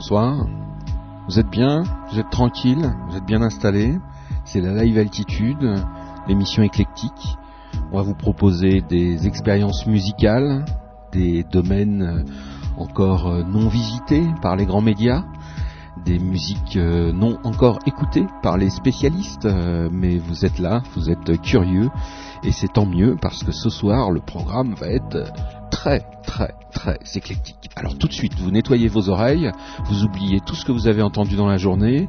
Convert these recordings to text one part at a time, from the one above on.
bonsoir. Vous êtes bien Vous êtes tranquille Vous êtes bien installé C'est la Live Altitude, l'émission éclectique. On va vous proposer des expériences musicales, des domaines encore non visités par les grands médias, des musiques euh, non encore écoutées par les spécialistes, euh, mais vous êtes là, vous êtes curieux, et c'est tant mieux parce que ce soir le programme va être très très très éclectique. Alors tout de suite, vous nettoyez vos oreilles, vous oubliez tout ce que vous avez entendu dans la journée,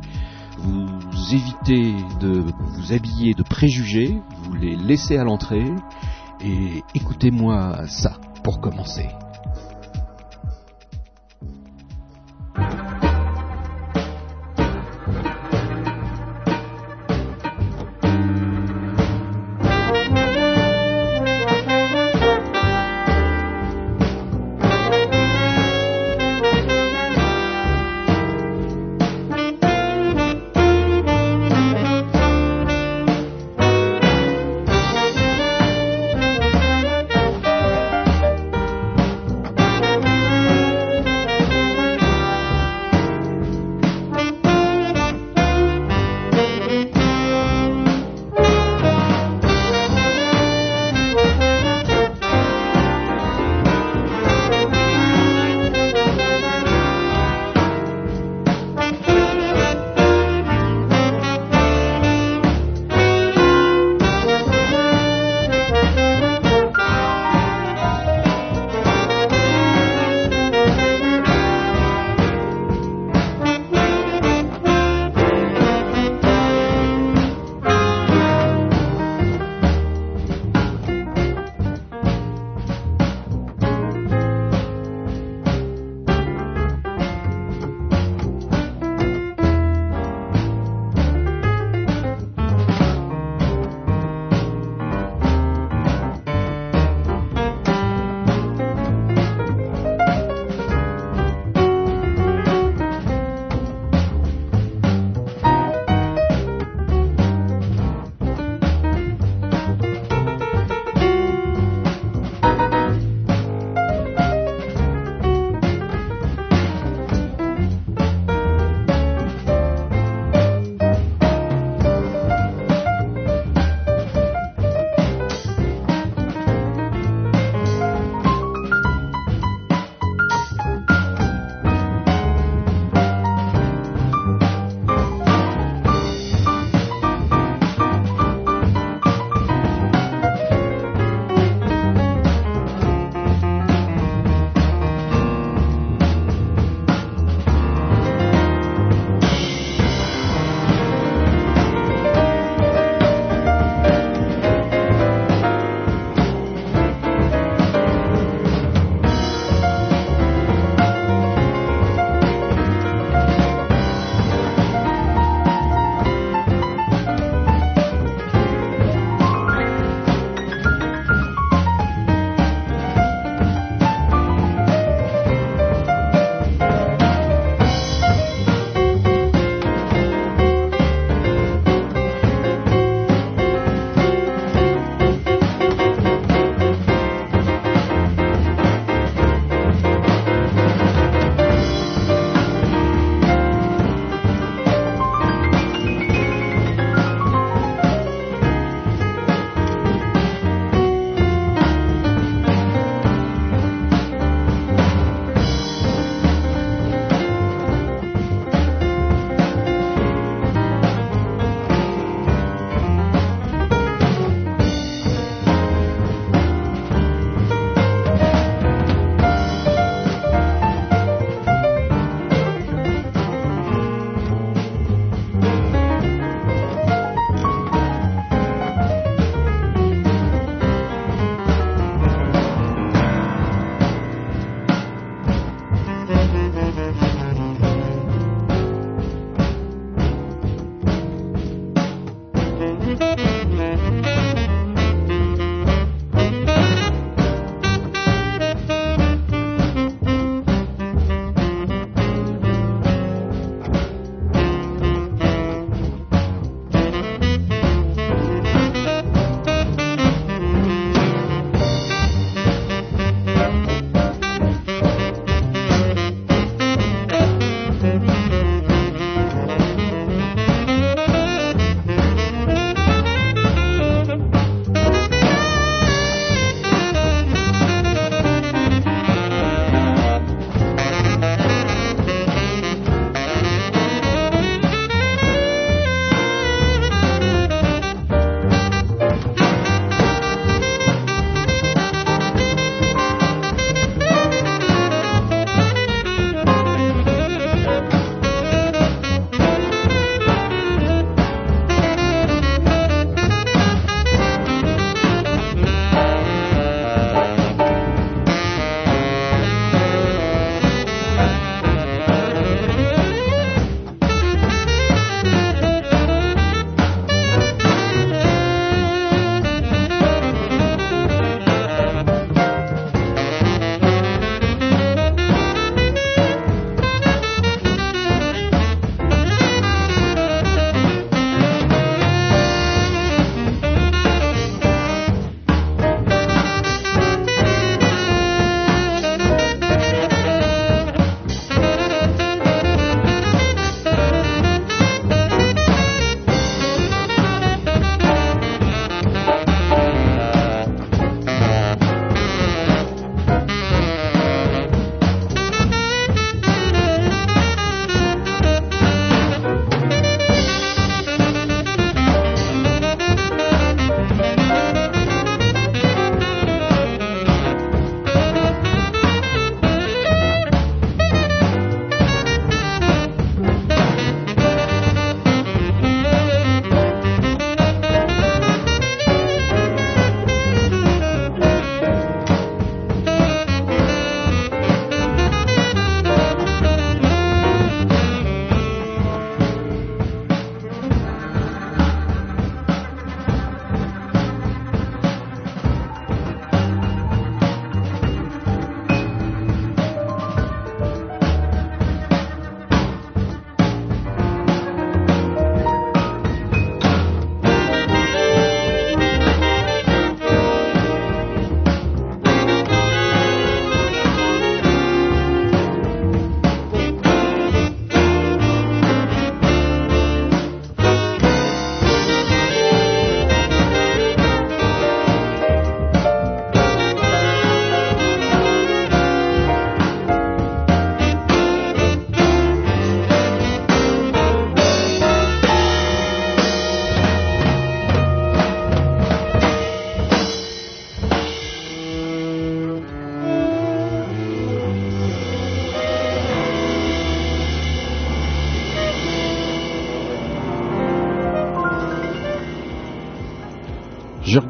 vous évitez de vous habiller de préjugés, vous les laissez à l'entrée, et écoutez-moi ça pour commencer.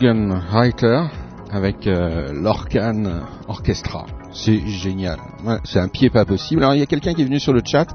Jürgen Reiter avec euh, l'Orcan Orchestra. C'est génial. c'est un pied pas possible. Alors il y a quelqu'un qui est venu sur le chat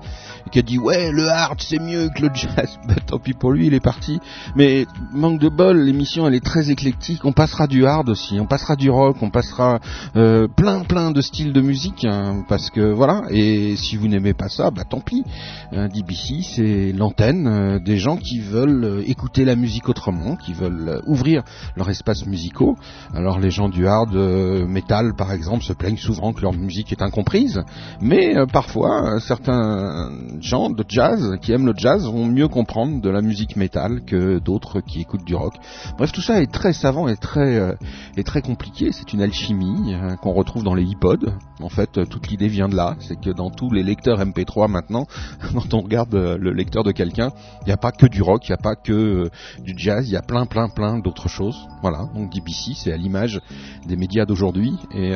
et qui a dit ouais le hard c'est mieux que le jazz. tant pis pour lui, il est parti. Mais manque de bol, l'émission elle est très éclectique. On passera du hard aussi, on passera du rock, on passera euh, plein plein de styles de musique hein, parce que voilà. Et si vous n'aimez pas ça, bah tant pis. Euh, DBC c'est l'antenne euh, des gens qui veulent écouter la musique autrement, qui veulent ouvrir leur espace musicaux. Alors les gens du hard metal par exemple se plaignent souvent que leur musique est incomprise, mais parfois certains gens de jazz qui aiment le jazz vont mieux comprendre de la musique métal que d'autres qui écoutent du rock. Bref, tout ça est très savant et très euh, et très compliqué. C'est une alchimie euh, qu'on retrouve dans les iPods. En fait, euh, toute l'idée vient de là. C'est que dans tous les lecteurs MP3 maintenant, quand on regarde le lecteur de quelqu'un, il n'y a pas que du rock, il n'y a pas que du jazz, il y a plein plein plein d'autres choses. Voilà. Donc DBC, c'est à l'image des médias d'aujourd'hui et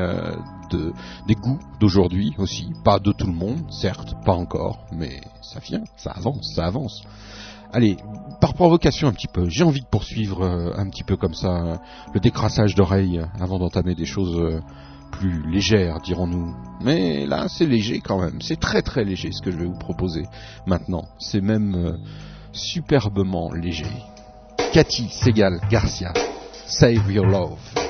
des goûts d'aujourd'hui aussi. Pas de tout le monde, certes, pas encore, mais ça vient, ça avance, ça avance. Allez, par provocation un petit peu, j'ai envie de poursuivre euh, un petit peu comme ça euh, le décrassage d'oreilles avant d'entamer des choses euh, plus légères, dirons-nous. Mais là, c'est léger quand même, c'est très très léger ce que je vais vous proposer maintenant. C'est même superbement léger. Cathy Segal Garcia, Save Your Love.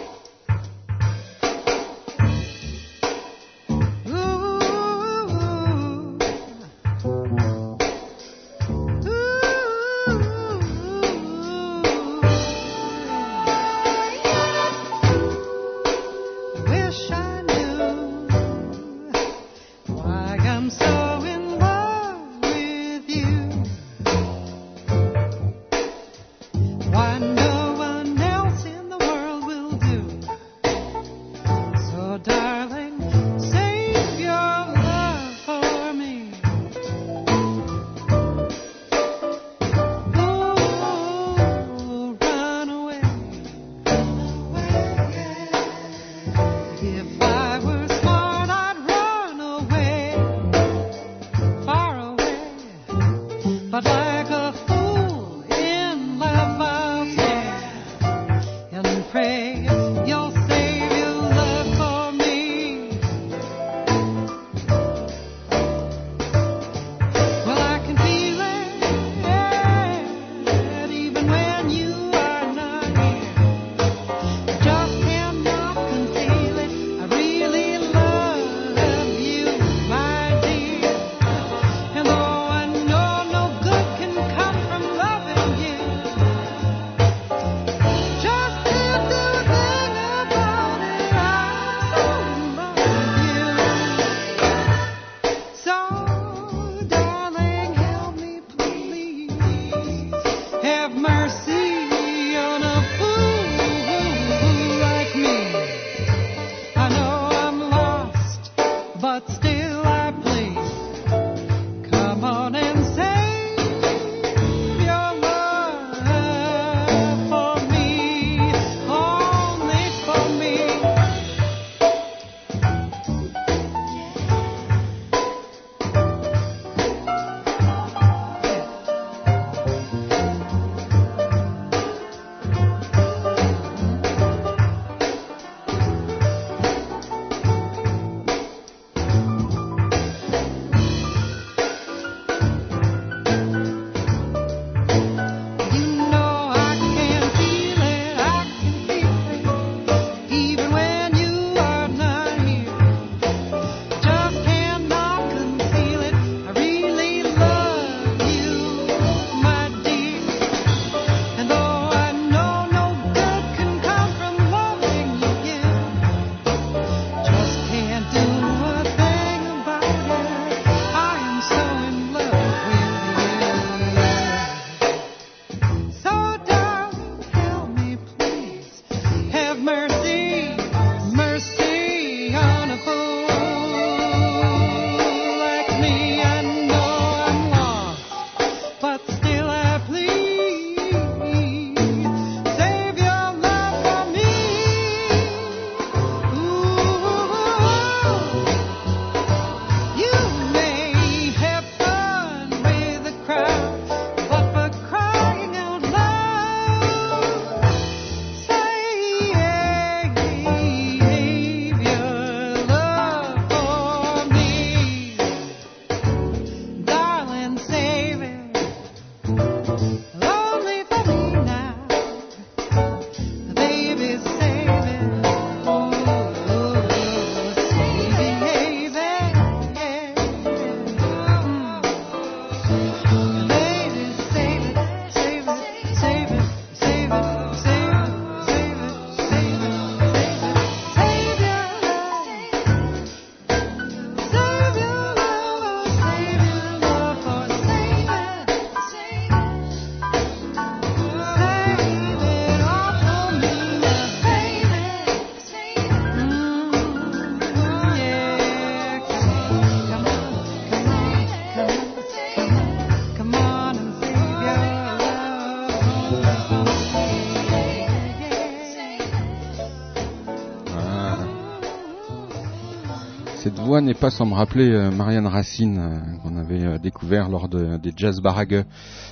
N'est pas sans me rappeler Marianne Racine, qu'on avait découvert lors des Jazz Baragueux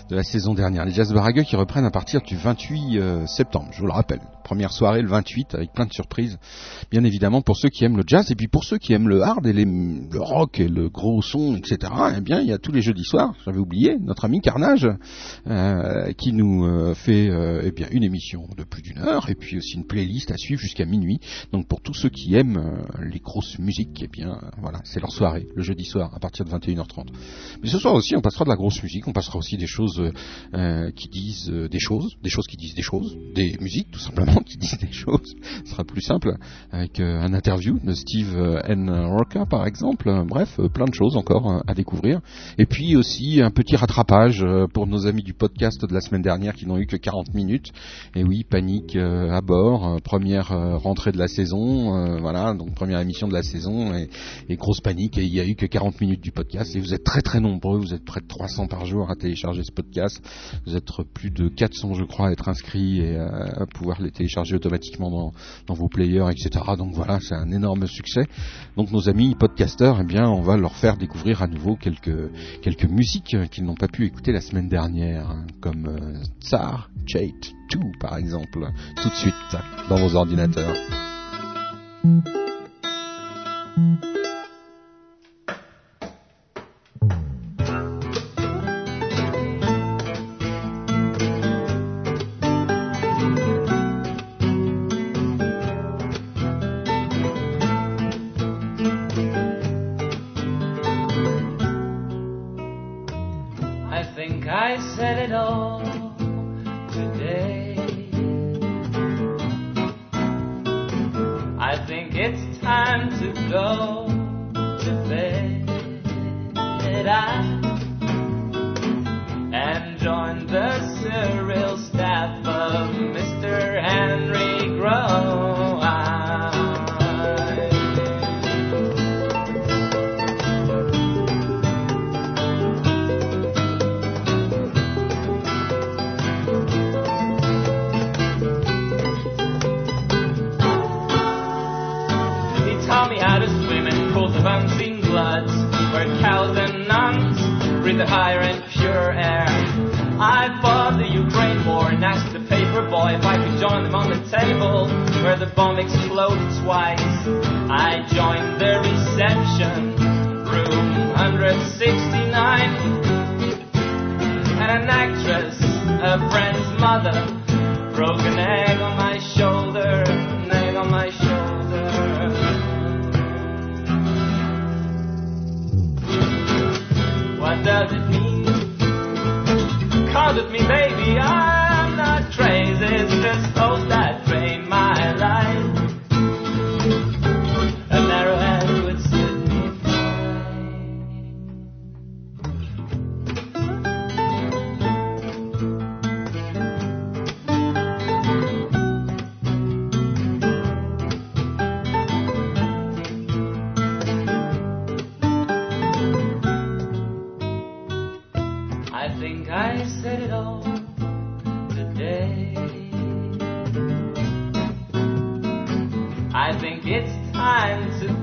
de la saison dernière. Les Jazz Baragueux qui reprennent à partir du 28 septembre, je vous le rappelle. Première soirée le 28 avec plein de surprises, bien évidemment pour ceux qui aiment le jazz et puis pour ceux qui aiment le hard et le rock et le gros son, etc. Eh bien, il y a tous les jeudis soirs, j'avais oublié, notre ami Carnage euh, qui nous euh, fait euh, eh bien une émission de plus d'une heure et puis aussi une playlist à suivre jusqu'à minuit. Donc pour tous ceux qui aiment les grosses musiques, eh bien voilà, c'est leur soirée le jeudi soir à partir de 21h30. Mais ce soir aussi, on passera de la grosse musique, on passera aussi des choses qui disent des choses, des choses qui disent des choses, des musiques tout simplement qui disent des choses. Ce sera plus simple avec euh, un interview de Steve euh, N. Rocca par exemple. Bref, euh, plein de choses encore à découvrir. Et puis aussi un petit rattrapage pour nos amis du podcast de la semaine dernière qui n'ont eu que 40 minutes. Et oui, panique à bord, première rentrée de la saison, voilà, donc première émission de la saison et, et grosse panique. Et il y a eu que 40 minutes du podcast. Et vous êtes très très nombreux, vous êtes près de 300 par jour à télécharger ce podcast. Vous êtes plus de 400 je crois à être inscrits et à pouvoir les télécharger chargé automatiquement dans, vos players, etc. Donc voilà, c'est un énorme succès. Donc nos amis podcasters, eh bien, on va leur faire découvrir à nouveau quelques quelques musiques qu'ils n'ont pas pu écouter la semaine dernière, hein, comme euh, Tsar Chate 2 par exemple, tout de suite dans vos ordinateurs.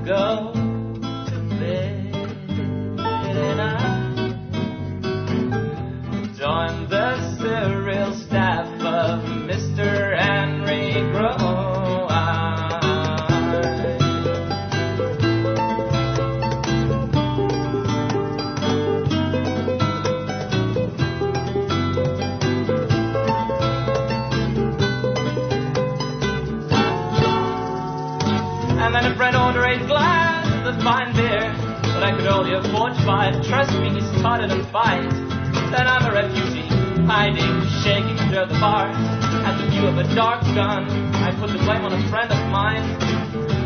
go. Trust me, he's taught a fight. Then I'm a refugee, hiding, shaking under the bars. At the view of a dark gun, I put the blame on a friend of mine.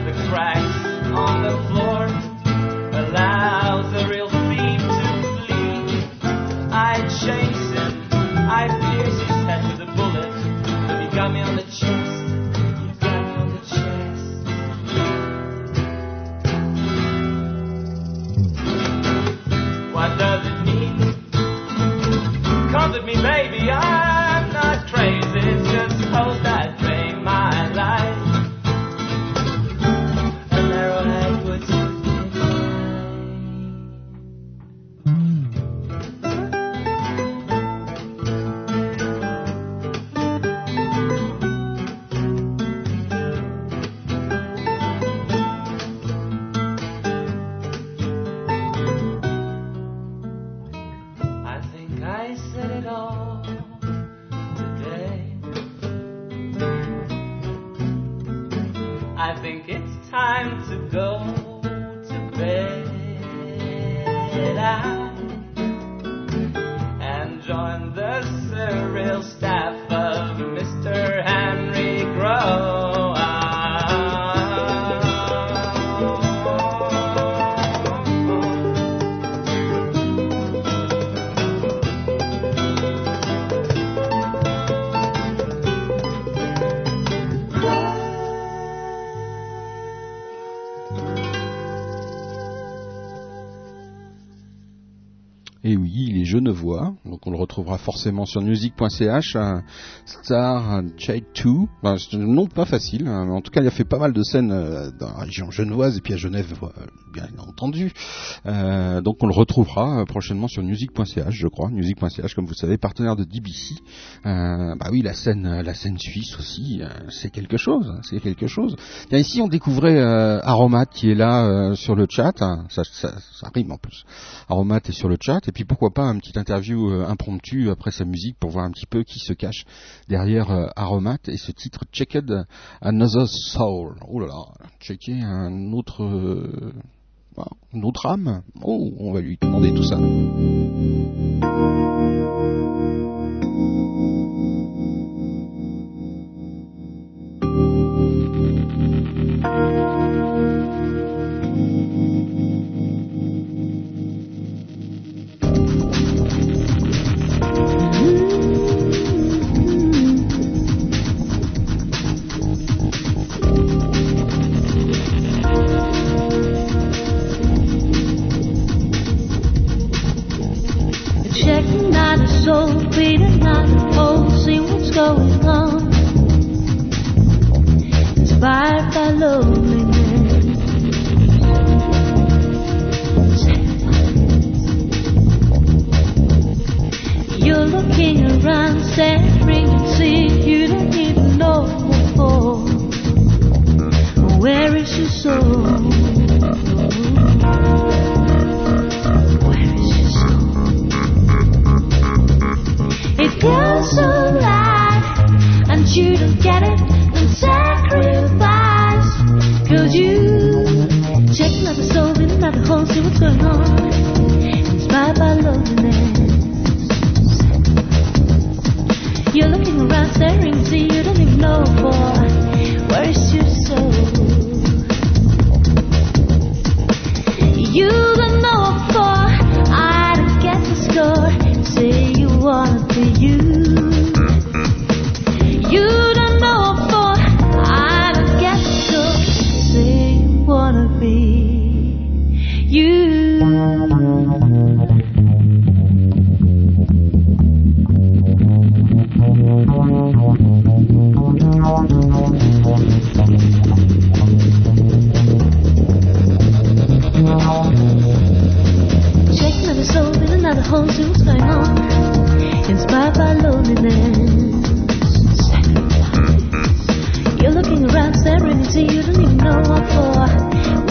The cracks on the floor allows forcément sur music.ch. Star Child 2, ben, nom pas facile, hein, en tout cas il a fait pas mal de scènes euh, dans la région genevoise et puis à Genève, euh, bien entendu. Euh, donc on le retrouvera prochainement sur music.ch, je crois. Music.ch, comme vous savez, partenaire de DBC. bah oui, la scène, la scène suisse aussi, c'est quelque chose, hein, c'est quelque chose. Bien, ici on découvrait Aromat qui est là sur le chat, hein, ça, ça, rime en plus. Aromat est sur le chat et puis pourquoi pas un petit interview euh, après sa musique pour voir un petit peu qui se cache derrière euh, Aromat et ce titre Checked Another Soul. Oh là là, checker un autre, euh, une autre âme. Oh, on va lui demander tout ça. told Peter's not a fool, see what's going on. Inspired by loneliness. You're looking around, staring and seeing you don't even know before. Where is your soul? feel so alive. And you don't get it, then sacrifice. Could you take another soul in another hole, see what's going on? Inspired by loneliness. You're looking around, staring, see you don't even know for where is your soul? You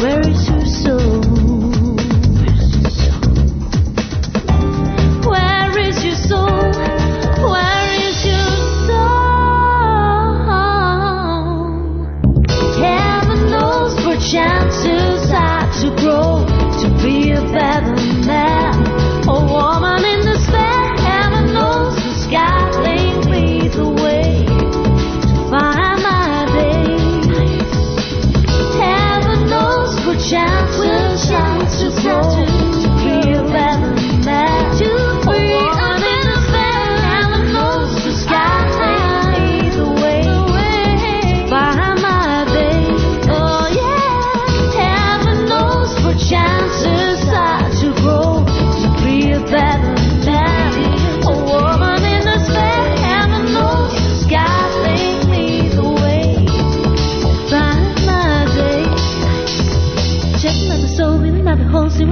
where is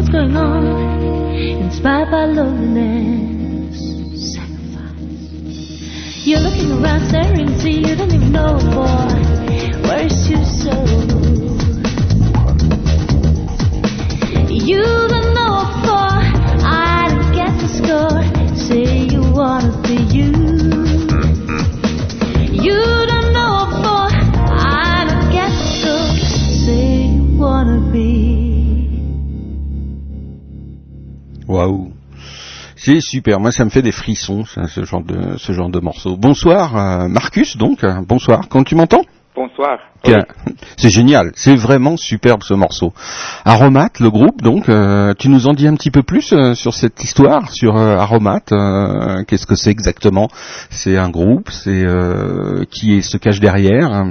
what's going on, inspired by loneliness, sacrifice. You're looking around, staring, see, you don't even know what. C'est super. Moi, ça me fait des frissons, ce genre de ce genre de morceau. Bonsoir, euh, Marcus. Donc, bonsoir. Quand tu m'entends? Bonsoir. C'est génial, c'est vraiment superbe ce morceau. Aromat, le groupe, donc, euh, tu nous en dis un petit peu plus euh, sur cette histoire, sur euh, Aromat. Qu'est-ce que c'est exactement? C'est un groupe, c'est qui se cache derrière?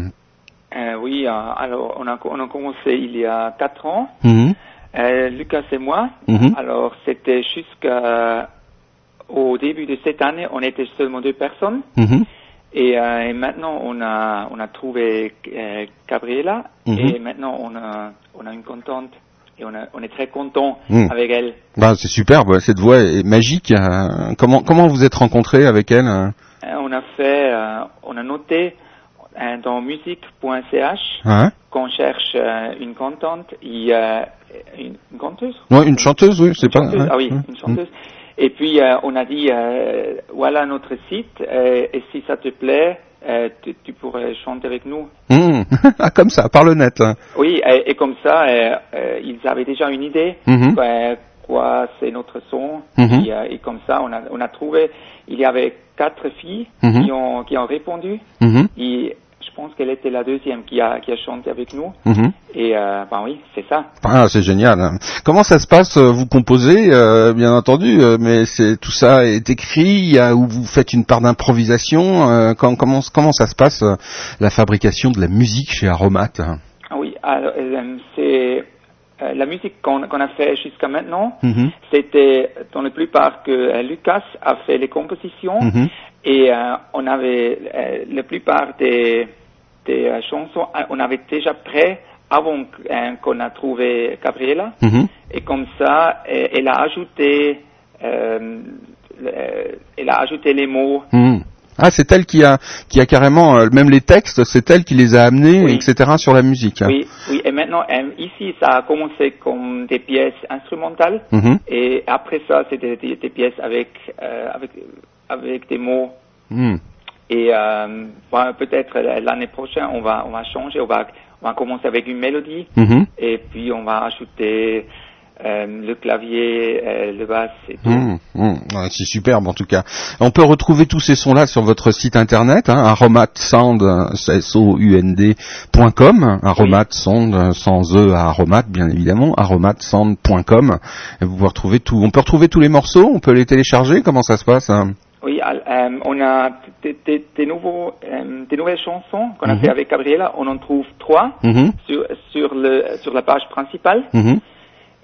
Oui, alors on a, on a commencé il y a quatre ans. Mhm. Lucas et moi. Mhm. Alors c'était jusqu'au début de cette année, on était seulement deux personnes. Mhm. Et, euh, et, maintenant, on a, on a trouvé euh, Gabriela Mhm. et maintenant, on a, on a une contente et on, a, on est très content Mhm. avec elle. Bah, c'est superbe, cette voix est magique. euh, Comment comment vous êtes rencontrés avec elle euh Euh, on a fait, euh, on a noté dans musique.ch Hein? qu'on cherche une contente, il y a une, une conteuse Ouais, une chanteuse, oui, c'est pas. chanteuse, ouais. Ah oui, une chanteuse. Et puis euh, on a dit euh, voilà notre site euh, et si ça te plaît, euh, tu, tu pourrais chanter avec nous. Ah, comme ça, par le net. hein. Oui, et, et comme ça, euh, euh, ils avaient déjà une idée, euh, quoi c'est notre son, Mhm. et, et comme ça, on a, on a trouvé, il y avait quatre filles Mhm. qui, ont, qui ont répondu, Mhm. et pense qu'elle était la deuxième qui a, qui a chanté avec nous, Mhm. et euh, ben oui, c'est ça. Ah, c'est génial. hein. Comment ça se passe euh, Vous composez, euh, bien entendu, mais c'est tout ça est écrit, ou vous faites une part d'improvisation. euh, com- comment comment ça se passe la fabrication de la musique chez Aromat hein? Ah oui, alors, c'est la musique qu'on a fait jusqu'à maintenant, Mhm. c'était dans la plupart que euh, Lucas a fait les compositions. Mhm. Et euh, on avait euh, la plupart des, des euh, chansons, euh, on avait déjà prêt avant euh, qu'on a trouvé Gabriela. Mhm. Et comme ça, elle a ajouté, euh, le- elle a ajouté les mots. Mhm. Ah, c'est elle qui a qui a carrément même les textes, c'est elle qui les a amenés, Oui. etc. sur la musique. hein. Oui, oui. Et maintenant, euh, ici, ça a commencé comme des pièces instrumentales. Mhm. Et après ça, c'était des, des pièces avec, euh, avec, avec des mots. Et euh, bon, peut-être l'année prochaine, on va, on va changer, on va, on va commencer avec une mélodie. Mhm. Et puis on va ajouter euh, le clavier, euh, le basse et tout. Mmh, mmh. Ouais, c'est superbe en tout cas. On peut retrouver tous ces sons-là sur votre site internet, hein, aromatsound, euh, sans E à aromat bien évidemment, aromatsound.com. Vous pouvez retrouver tout. On peut retrouver tous les morceaux, on peut les télécharger, comment ça se passe hein? Oui, euh, on a des, des- des nouveaux, euh, des nouvelles chansons qu'on a Mhm. fait avec Gabriela. On en trouve trois Mhm, sur, sur, le, sur la page principale. mhm,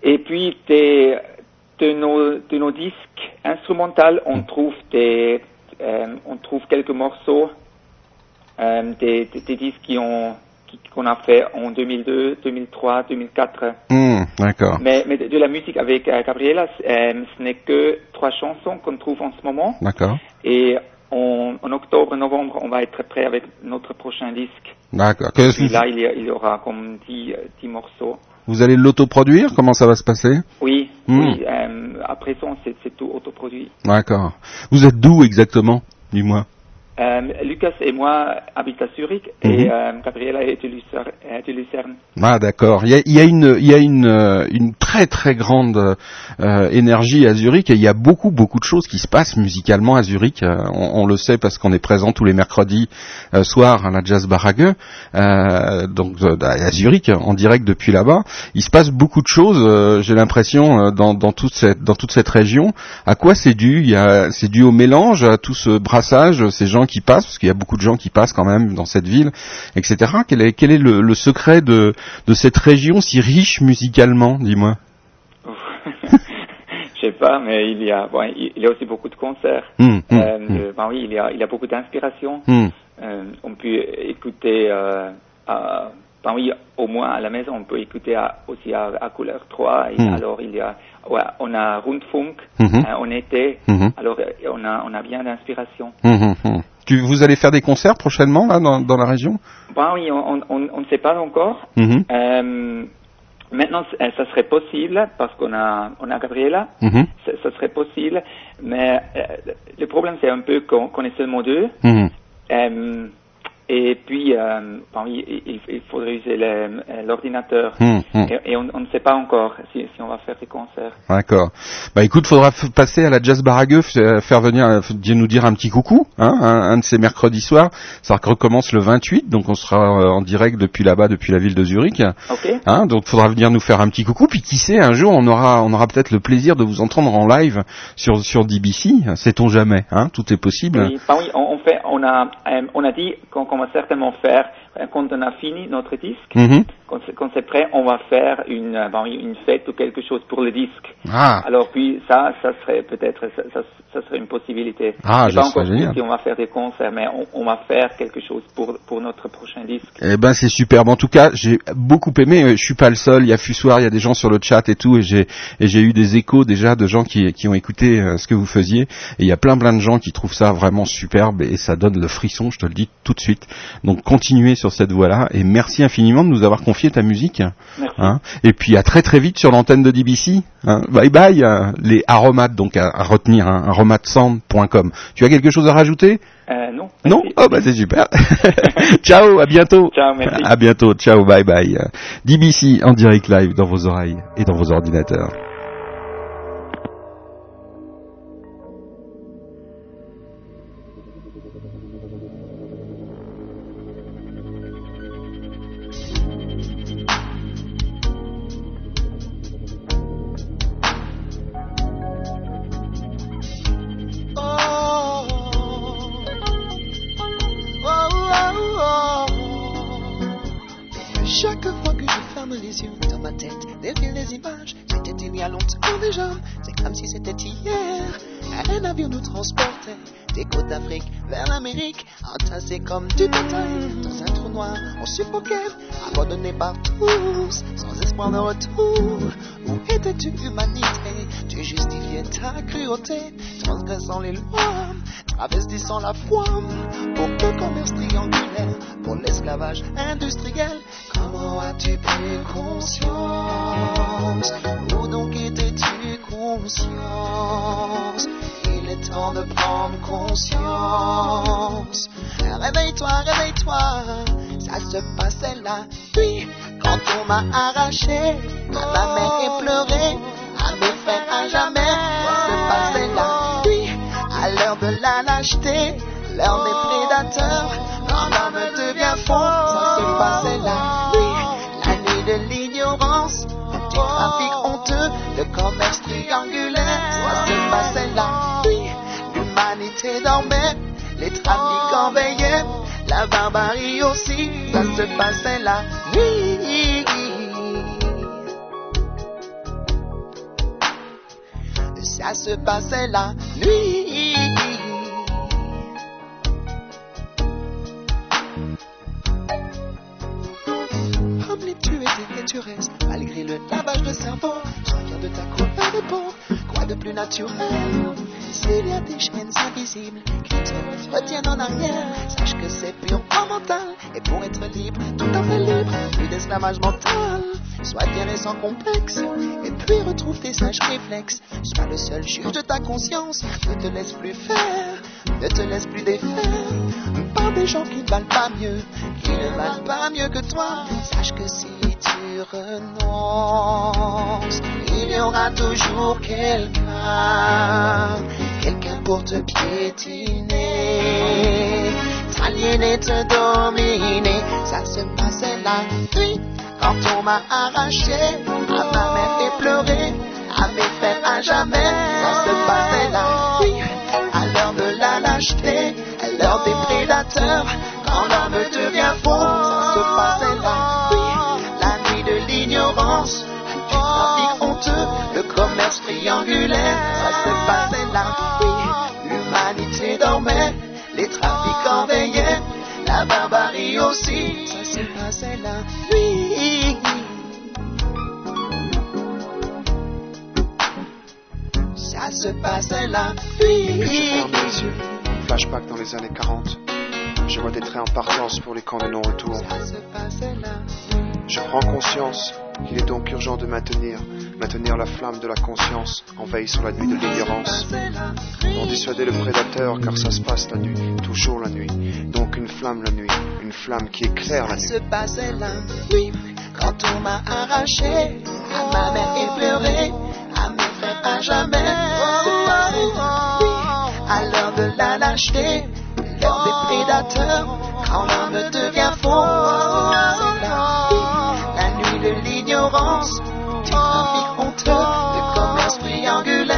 Et puis des, de, nos, de nos disques instrumentaux, on trouve des, euh, on trouve quelques morceaux des, des, disques qui ont qu'on a fait en 2002, 2003, 2004. mmh, D'accord. Mais, mais de, la musique avec euh, Gabriela, euh, ce n'est que trois chansons qu'on trouve en ce moment. D'accord. Et en, en octobre, novembre, on va être prêt avec notre prochain disque. D'accord. Que- Puis là, il y, a- il y aura comme 10, euh, 10 morceaux. Vous allez l'autoproduire? Comment ça va se passer? Oui, Hmm. oui. Euh, à présent, c'est c'est tout autoproduit. D'accord. Vous êtes d'où exactement? Dis-moi. Euh, Lucas et moi habitent à Zurich Mhm. et euh, Gabriela est de Lucerne. Ah d'accord. Il y a, il y a une, il y a une, euh, une très très grande euh, énergie à Zurich et il y a beaucoup beaucoup de choses qui se passent musicalement à Zurich. On, on le sait parce qu'on est présent tous les mercredis soirs à la Jazz Barrage, euh, donc euh, à Zurich en direct depuis là-bas. Il se passe beaucoup de choses. J'ai l'impression dans, dans toute cette dans toute cette région. À quoi c'est dû? C'est dû au mélange, à tout ce brassage, ces gens qui passent, parce qu'il y a beaucoup de gens qui passent quand même dans cette ville, etc. Quel est, quel est le, le secret de, de cette région si riche musicalement, dis-moi? Je sais pas, mais il y a, bon, il y a aussi beaucoup de concerts. Hum, hum, Euh, hum, de- ben oui, il y a, il y a beaucoup d'inspiration. Euh, on peut écouter, euh, à, ben oui, au moins à la maison, on peut écouter à- aussi à, à couleur 3. Et Hmm. alors, il y a, ouais, on a Rundfunk Mhm. euh, en été. Mhm. Alors, euh, on a, on a bien d'inspiration. Hum. Tu, vous allez faire des concerts prochainement là dans, dans la région? Ben oui, on on- on- on ne sait pas encore. Euh, maintenant, euh, ça serait possible parce qu'on a, on a Gabriela. Ça, ça serait possible, mais euh, le problème c'est un peu qu'on est seulement deux. Euh, et puis, euh, bon, il, faudrait user euh, l'ordinateur. Hum, hum. Et, et on, on ne sait pas encore si, si on va faire des concerts. D'accord. Bah écoute, faudra passer à la Jazz Baragueux, f- faire venir, euh, nous dire un petit coucou, hein, un, un de ces mercredis soirs. Ça recommence le 28, donc on sera euh, en direct depuis là-bas, depuis la ville de Zurich. Ok Hein, donc faudra venir nous faire un petit coucou, puis qui sait, un jour on aura, on aura peut-être le plaisir de vous entendre en live sur sur DBC. Sait-on jamais, hein, tout est possible. Oui, bah oui, on, on fait, on a, euh, on a dit qu'on qu'on va certainement faire quand on a fini notre disque, Mhm. quand c'est- quand c'est prêt, on va faire une, euh, une fête ou quelque chose pour le disque. Ah, Alors puis ça, ça serait peut-être, ça, ça, ça serait une possibilité. Ah, Je pas encore génial. si on va faire des concerts, mais on, on va faire quelque chose pour pour notre prochain disque. Eh ben c'est superbe. En tout cas, j'ai beaucoup aimé. Je suis pas le seul. Il y a Fussoir, il y a des gens sur le chat et tout, et j'ai et j'ai eu des échos déjà de gens qui qui ont écouté euh, ce que vous faisiez. Et il y a plein plein de gens qui trouvent ça vraiment superbe et ça donne le frisson. Je te le dis tout de suite. Donc continuez sur cette voie-là et merci infiniment de nous avoir confié ta musique. Hein. Et puis à très très vite sur l'antenne de DBC. hein. Bye bye. euh, Les aromates donc à, à retenir. Hein, aromatesand.com. Tu as quelque chose à rajouter? Euh, non. Non? Merci. Oh bah c'est super. Ciao, à bientôt. Ciao, merci. À bientôt. Ciao, bye bye. DBC en direct live dans vos oreilles et dans vos ordinateurs. Les yeux, dans ma tête défilent des images. C'était il y a longtemps déjà, c'est comme si c'était hier. Un avion nous transportait des côtes d'Afrique vers l'Amérique, entassés comme du bétail dans un trou noir. On suffoquait, abandonné par tous, sans espoir de retour. Où étais-tu, humanité? Tu justifiais ta cruauté, transgressant les lois, travestissant la foi pour le commerce triangulaire, pour l'esclavage industriel. Comment as-tu pris conscience. Où donc étais-tu conscience? Il est temps de prendre conscience. Réveille-toi, réveille-toi, ça se passait la nuit quand on m'a arraché à ma mère et pleuré à mes frères à jamais. Ça se passait la nuit à l'heure de la lâcheté, l'heure des prédateurs. Quand l'homme devient fond, ça se passait la nuit, commerce triangulaire. Ça se passait la nuit, l'humanité dormait, les trafiquants veillaient, la barbarie aussi. Ça se passait la nuit. Ça se passait la nuit. Les tués et tu restes, malgré le lavage de cerveau. Fier de ta couleur de peau, quoi de plus naturel S'il y a des chaînes invisibles qui te retiennent en arrière, sache que c'est purement mental. Et pour être libre, tout à fait libre, plus d'esclavage mental. Sois fier et sans complexe, et puis retrouve tes sages réflexes. Sois le seul juge de ta conscience, ne te laisse plus faire, ne te laisse plus défaire par des gens qui ne valent pas mieux, qui ne valent pas mieux que toi. Sache que si tu renonces, il y aura toujours quelqu'un, quelqu'un pour te piétiner, t'aliéner, te dominer. Ça se passait la nuit quand on m'a arraché à ma mère et pleuré, à mes frères à jamais. Ça se passait la nuit l'heure des prédateurs, quand l'homme devient faux, ça se passait la nuit, la nuit de l'ignorance, du trafic honteux, le commerce triangulaire, ça se passait la nuit, l'humanité dormait, les trafiquants veillaient, la barbarie aussi, ça se passait la nuit. Ça se passait Dès que je ferme les yeux, flashback dans les années 40. Je vois des trains en partance pour les camps de non-retour. Je prends conscience qu'il est donc urgent de maintenir maintenir la flamme de la conscience en veille sur la nuit de l'ignorance, pour dissuader le prédateur, car ça se passe la nuit, toujours la nuit. Donc une flamme la nuit, une flamme qui éclaire la nuit. Ça se passait la nuit, quand on m'a arraché à ma mère et pleuré, à mes frères à jamais. À l'heure de la lâcheté, l'heure des prédateurs, quand l'homme devient faux. De l'ignorance, du trafic honteux, de commerce triangulaire.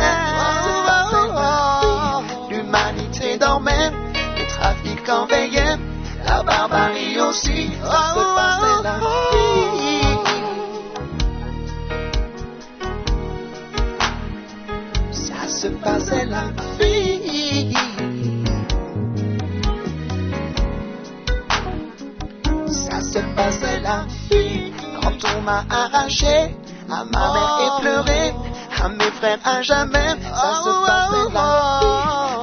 La nuit, l'humanité dormait, les trafiquants veillaient, la barbarie aussi. Ça se passait la nuit. Ça se passait la nuit. Ça se passait la nuit quand on m'a arraché à ma mère et pleuré à mes frères à jamais. Ça se passait la nuit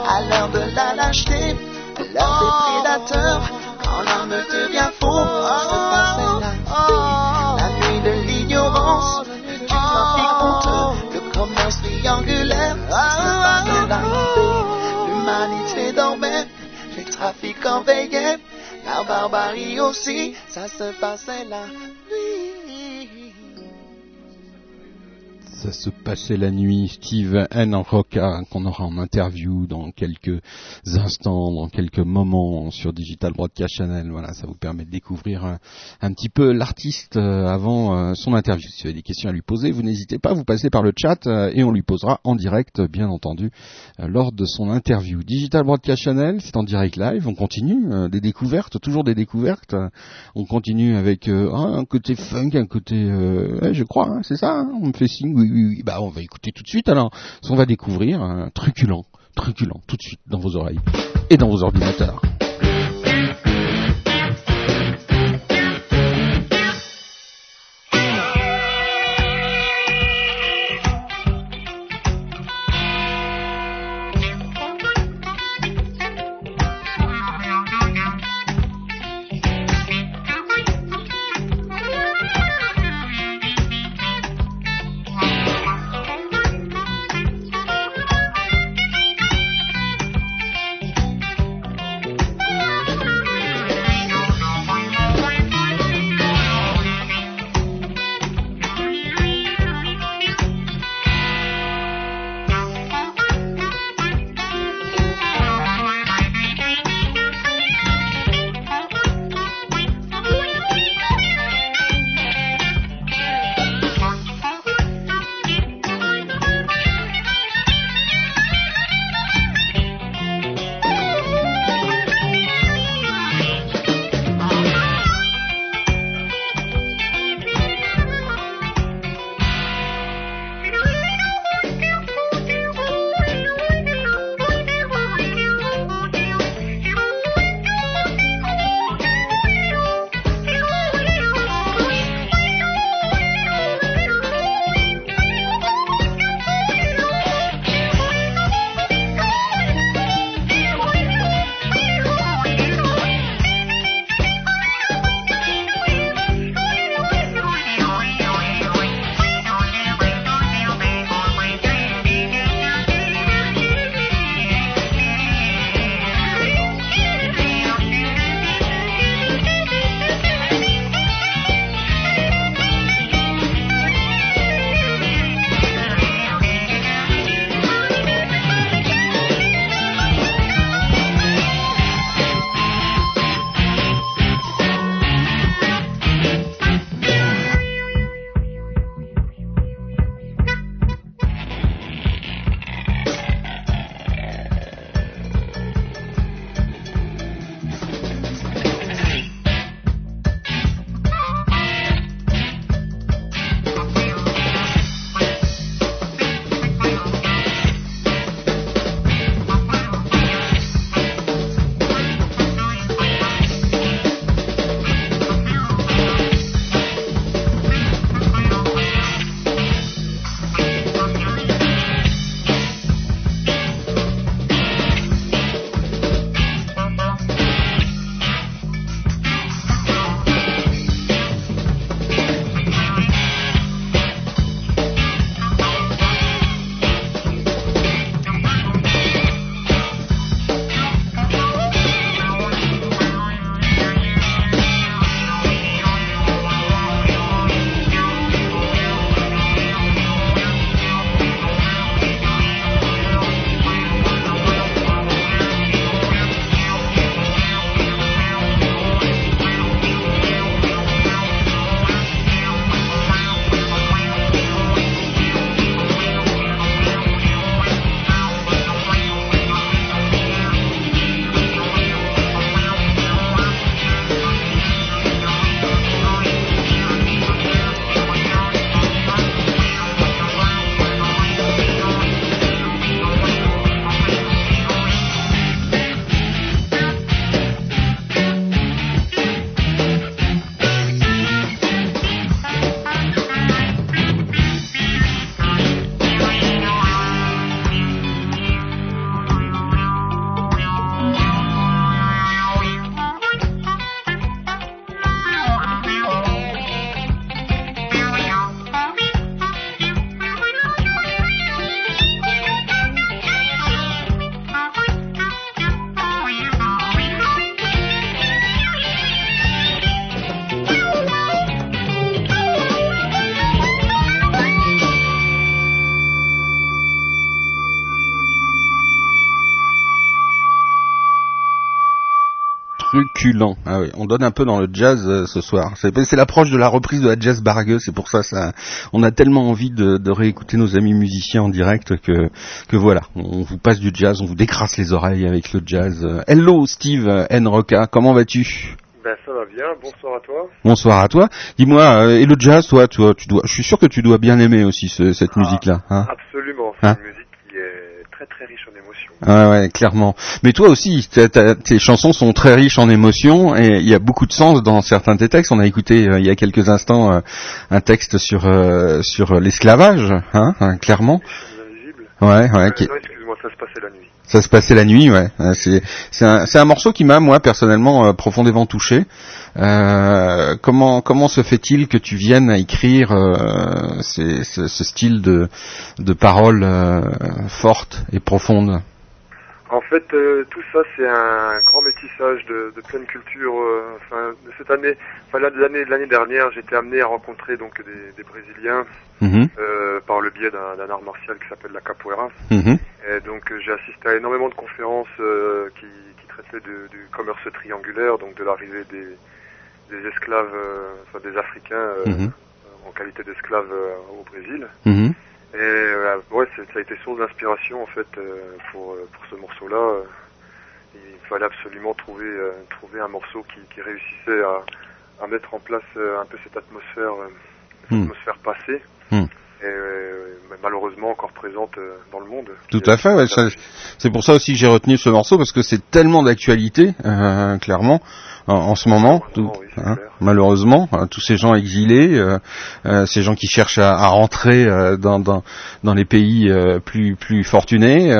à l'heure de la lâcheté, l'heure des prédateurs quand l'homme devient faux. Ça se passait la nuit, la nuit de l'ignorance, du trafic honteux, le commerce triangulaire. Ça se passait nuit, l'humanité dormait, les trafiquants veillaient, la barbarie aussi. Ça se passait la nuit. Ça se passait la nuit. Steve N. Roca, qu'on aura en interview dans quelques instants, dans quelques moments sur Digital Broadcast Channel. Voilà, ça vous permet de découvrir un, un petit peu l'artiste euh, avant euh, son interview. Si vous avez des questions à lui poser, vous n'hésitez pas, vous passez par le chat euh, et on lui posera en direct, bien entendu, euh, lors de son interview. Digital Broadcast Channel, c'est en direct live. On continue euh, des découvertes, toujours des découvertes. On continue avec euh, un côté funk, un côté, euh, je crois, hein, c'est ça. hein, on me fait signe. Bah, on va écouter tout de suite. Alors, on va découvrir un truculent, truculent, tout de suite dans vos oreilles et dans vos ordinateurs. Ah oui, on donne un peu dans le jazz euh, ce soir. C'est l'approche de la reprise de la jazz baragueux, c'est pour ça ça. On a tellement envie de, de, réécouter nos amis musiciens en direct que que voilà, on vous passe du jazz, on vous décrasse les oreilles avec le jazz. Hello Steve N Roca, comment vas-tu? Ben ça va bien, bonsoir à toi. Bonsoir à toi. Dis-moi, euh, et le jazz, toi, toi, tu dois, je suis sûr que tu dois bien aimer aussi ce, cette ah, musique-là. Hein? absolument, c'est hein? une musique très très riche en émotions. Ah ouais, clairement. Mais toi aussi, tes chansons sont très riches en émotions et il y a beaucoup de sens dans certains de tes textes. On a écouté euh, il y a quelques instants euh, un texte sur sur l'esclavage, hein, hein, clairement. Ouais, ouais. Qui... Non, excuse-moi, ça se passait la nuit. Ça se passait la nuit, ouais. C'est un, morceau qui m'a moi personnellement euh, profondément touché. Euh, comment se fait-il que tu viennes à écrire euh, ce, style de paroles fortes et profondes? En fait, tout ça c'est un grand métissage de, de pleine culture. enfin, cette année, enfin l'année l'année dernière, j'étais amené à rencontrer donc des, des Brésiliens Mhm. euh, par le biais d'un art martial qui s'appelle la capoeira. Mhm. Et donc euh, j'ai assisté à énormément de conférences euh, qui, qui, traitaient de, du commerce triangulaire, donc de l'arrivée des, des, esclaves, euh, enfin des Africains mhm. en qualité d'esclaves au Brésil. Et ouais, ça a été source d'inspiration en fait pour, pour ce morceau-là. Il fallait absolument trouver, trouver un morceau qui, qui réussissait à, à mettre en place un peu cette atmosphère, cette atmosphère passée. Hmm. Euh, malheureusement encore présente euh, dans le monde. Tout à fait, ouais, c'est pour ça aussi que j'ai retenu ce morceau parce que c'est tellement d'actualité, euh, clairement en, ce moment, hein, malheureusement, hein, tous ces gens exilés, euh, euh, ces gens qui cherchent à, à rentrer dans, dans, dans, les pays plus, plus fortunés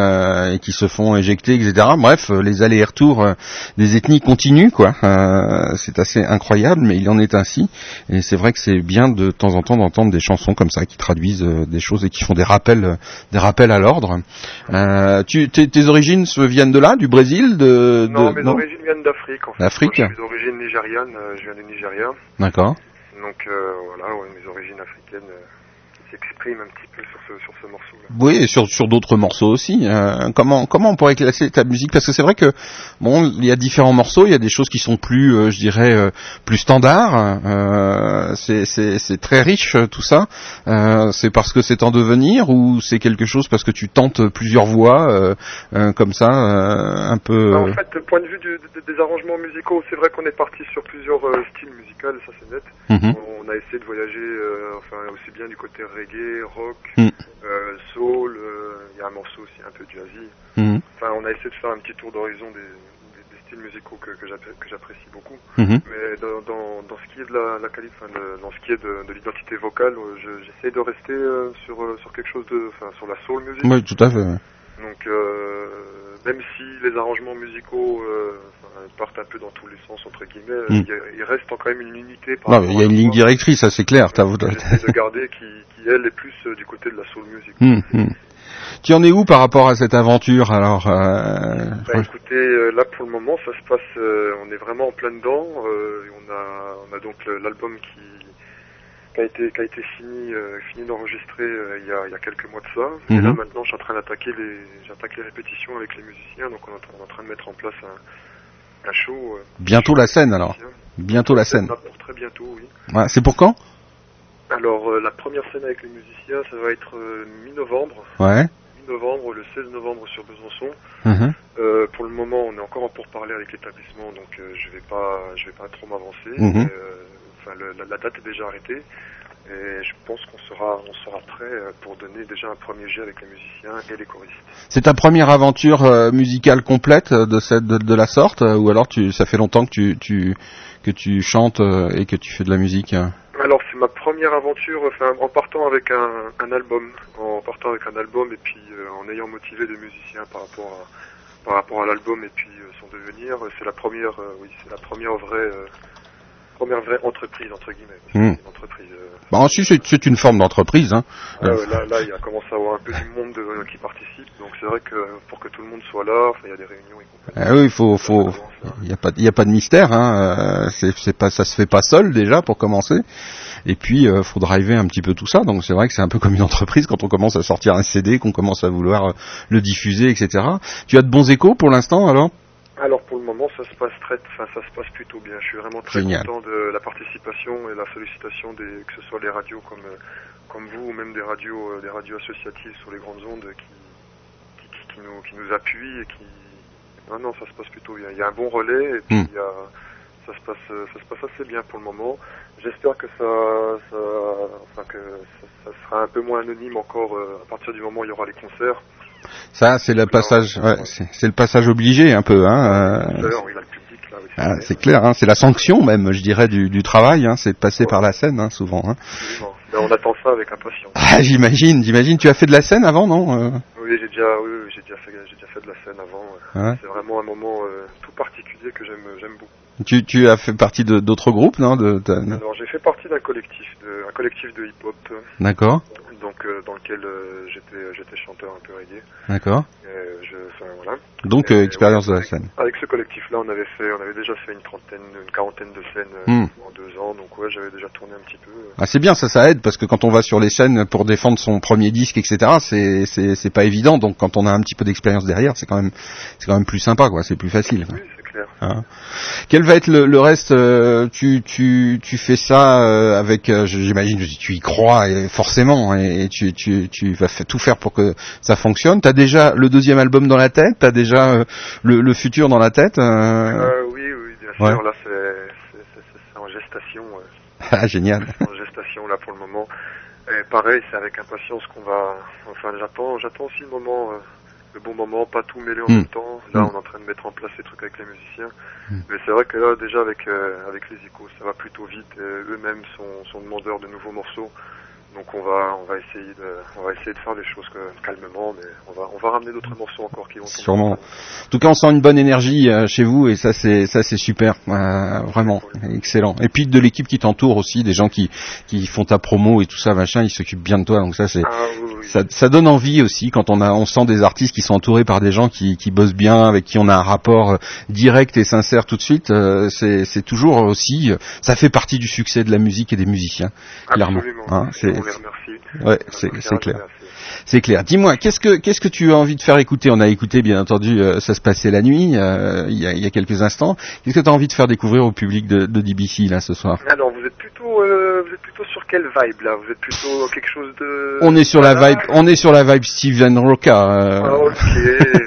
et qui se font éjecter, etc. Bref, les allers-retours des ethnies continuent, quoi. c'est assez incroyable, mais il en est ainsi. Et c'est vrai que c'est bien de, temps en temps d'entendre des chansons comme ça qui traduisent des choses et qui font des rappels, des rappels à l'ordre. tu, tes, origines viennent de là, du Brésil, de, Non, mes origines viennent d'Afrique. En D'Afrique d'origine nigériane, euh, je viens du Nigeria. D'accord. Donc euh, voilà, mes origines africaines euh, s'expriment un petit peu sur ce, sur ce morceau. -là. Oui, et sur, sur d'autres morceaux aussi. Euh, comment, comment on pourrait classer ta musique? Parce que c'est vrai que bon, il y a différents morceaux, il y a des choses qui sont plus, euh, je dirais, euh, plus standards. Euh, c'est très riche tout ça. c'est parce que c'est en devenir ou c'est quelque chose parce que tu tentes plusieurs voix comme ça, un peu. En fait, point de vue du, des arrangements musicaux, c'est vrai qu'on est parti sur plusieurs styles musicaux, ça c'est net. Mhm. On a essayé de voyager, enfin aussi bien du côté reggae, rock, mm. euh, soul, euh, il y a un morceau aussi un peu jazzy. Mm. Enfin, on a essayé de faire un petit tour d'horizon des, des, des, styles musicaux que, que j'apprécie beaucoup. Mm-hmm. Mais dans, dans, dans, ce qui est de la, la qualité, enfin, de, dans ce qui est de, de l'identité vocale, euh, j'essaie de rester euh, sur, sur quelque chose de, enfin, sur la soul music. Oui, tout à fait. Donc, euh, même si les arrangements musicaux euh, partent un peu dans tous les sens entre guillemets, mm. il, reste quand même une unité. Par non, il y a une ligne directrice, ça c'est clair. J'essaie de garder qui, qui elle est plus euh, du côté de la soul music. Mm, mm. Tu en es où par rapport à cette aventure alors euh... bah, Écoutez, euh, là pour le moment ça se passe, euh, on est vraiment en plein dedans. on a, on a donc l'album qui qui a été qui a été fini fini d'enregistrer il y a il y a quelques mois de ça. Et là maintenant je suis en train d'attaquer les j'attaque les répétitions avec les musiciens donc on est en train de mettre en place un un show. Euh, bientôt la scène alors. Bientôt la scène. Pour très bientôt, oui. Ouais, c'est pour quand? Alors euh, la première scène avec les musiciens, ça va être euh, mi-novembre. Ouais. Mi-novembre, le 16 novembre sur Besançon. Uh pour le moment, on est encore en pourparler avec l'établissement, donc je vais pas, je vais pas trop m'avancer. Mhm. Enfin, la, la, date est déjà arrêtée. Et je pense qu'on sera, on sera prêt euh, pour donner déjà un premier jet avec les musiciens et les choristes. C'est ta première aventure euh, musicale complète de cette de, de, la sorte, euh, ou alors tu, ça fait longtemps que tu, tu que tu chantes et que tu fais de la musique Alors c'est ma première aventure, enfin en partant avec un, un, album, en partant avec un album et puis en ayant motivé des musiciens par rapport à par rapport à l'album et puis son devenir, c'est la première, oui, c'est la première vraie première vraie entreprise entre guillemets. Mmh. Une entreprise bah, si, c'est une forme d'entreprise. Hein. Euh, là, là, il y a commencé à avoir un peu du monde de, qui participe, donc c'est vrai que pour que tout le monde soit là, il y a des réunions. Ah oui, il faut, faut, il n'y a pas, il a pas de mystère. Hein. Euh, c'est pas, ça se fait pas seul déjà pour commencer. Et puis, euh, faut driver un petit peu tout ça. Donc c'est vrai que c'est un peu comme une entreprise quand on commence à sortir un CD, qu'on commence à vouloir euh, le diffuser, etc. Tu as de bons échos pour l'instant alors? Alors pour le moment, ça se passe très, enfin ça se passe plutôt bien. Je suis vraiment très content de la participation et la sollicitation des, que ce soit les radios comme comme vous ou même des radios, euh, des radios associatives sur les grandes ondes qui, qui, qui, nous, qui nous appuient et qui, non non, ça se passe plutôt bien. Il y a un bon relais et puis hmm. il y a, ça se passe, ça se passe assez bien pour le moment. J'espère que ça, ça, enfin que ça, sera un peu moins anonyme encore euh, à partir du moment où il y aura les concerts. Ça, c'est le passage, ouais, c'est le passage obligé un peu, hein. Euh, ah, c'est clair, hein, c'est la sanction même, je dirais, du, du travail, hein, c'est de passer par la scène, hein, souvent. Ben, on attend ça avec impatience. Ah, j'imagine, j'imagine. Tu as fait de la scène avant, non euh? Oui, j'ai déjà, oui, j'ai déjà fait, j'ai déjà fait de la scène avant. Ah c'est vraiment un moment euh, tout particulier que j'aime, beaucoup. Tu, tu as fait partie d'autres groupes, non de, Alors, j'ai fait partie d'un collectif, de, un collectif de hip-hop. D'accord donc euh, dans lequel euh, j'étais j'étais chanteur un peu reggae. D'accord. Voilà. Donc euh, expérience de la scène. Avec ce collectif-là, on avait fait, on avait déjà fait une trentaine, une quarantaine de scènes hmm. en deux ans. Donc ouais, j'avais déjà tourné un petit peu. Ah c'est bien, ça, ça aide parce que quand on va sur les scènes pour défendre son premier disque, etc. C'est c'est c'est pas évident. Donc quand on a un petit peu d'expérience derrière, c'est quand même c'est quand même plus sympa, quoi. C'est plus facile. Oui, Hein. Quel va être le, reste euh, tu, tu, tu fais ça euh, avec, euh, j'imagine, tu y crois forcément et, tu, tu, tu vas tout faire pour que ça fonctionne. T'as déjà le deuxième album dans la tête, t'as déjà le, le, futur dans la tête? oui, oui, bien sûr. Là, c'est en gestation. Ah, génial. en gestation là pour le moment. Et pareil, c'est avec impatience qu'on va. Enfin, j'attends, j'attends aussi le moment le bon moment, pas tout mêler en hmm. même temps. Là, hmm. on est en train de mettre en place ces trucs avec les musiciens. Hmm. Mais c'est vrai que là, déjà avec euh, avec les icônes, ça va plutôt vite. Eux-mêmes sont, sont demandeurs de nouveaux morceaux. Donc on va on va essayer de on va essayer de faire les choses calmement, mais on va on va ramener d'autres morceaux encore qui vont. Sûrement. En tout cas, on sent une bonne énergie euh, chez vous et ça c'est ça c'est super, euh, vraiment excellent. Et puis de l'équipe qui t'entoure aussi, des gens qui qui font ta promo et tout ça machin, ils s'occupent bien de toi, donc ça c'est ah, ça, ça donne envie aussi quand on a on sent des artistes qui sont entourés par des gens qui qui bossent bien, avec qui on a un rapport euh, direct et sincère tout de suite. c'est c'est toujours aussi ça fait partie du succès de la musique et des musiciens, clairement. Hein, Ouais, c'est clair. C'est clair. Dis-moi, qu'est-ce que qu'est-ce que tu as envie de faire écouter? On a écouté, bien entendu, euh, ça se passait la nuit, euh, il, y a, il, y a, quelques instants. Qu'est-ce que tu as envie de faire découvrir au public de, de DBC là ce soir? Alors, vous êtes plutôt euh, vous êtes plutôt sur quelle vibe là? Vous êtes plutôt quelque chose de On est sur la vibe, on est sur la vibe Steven Roca. Ah, ok.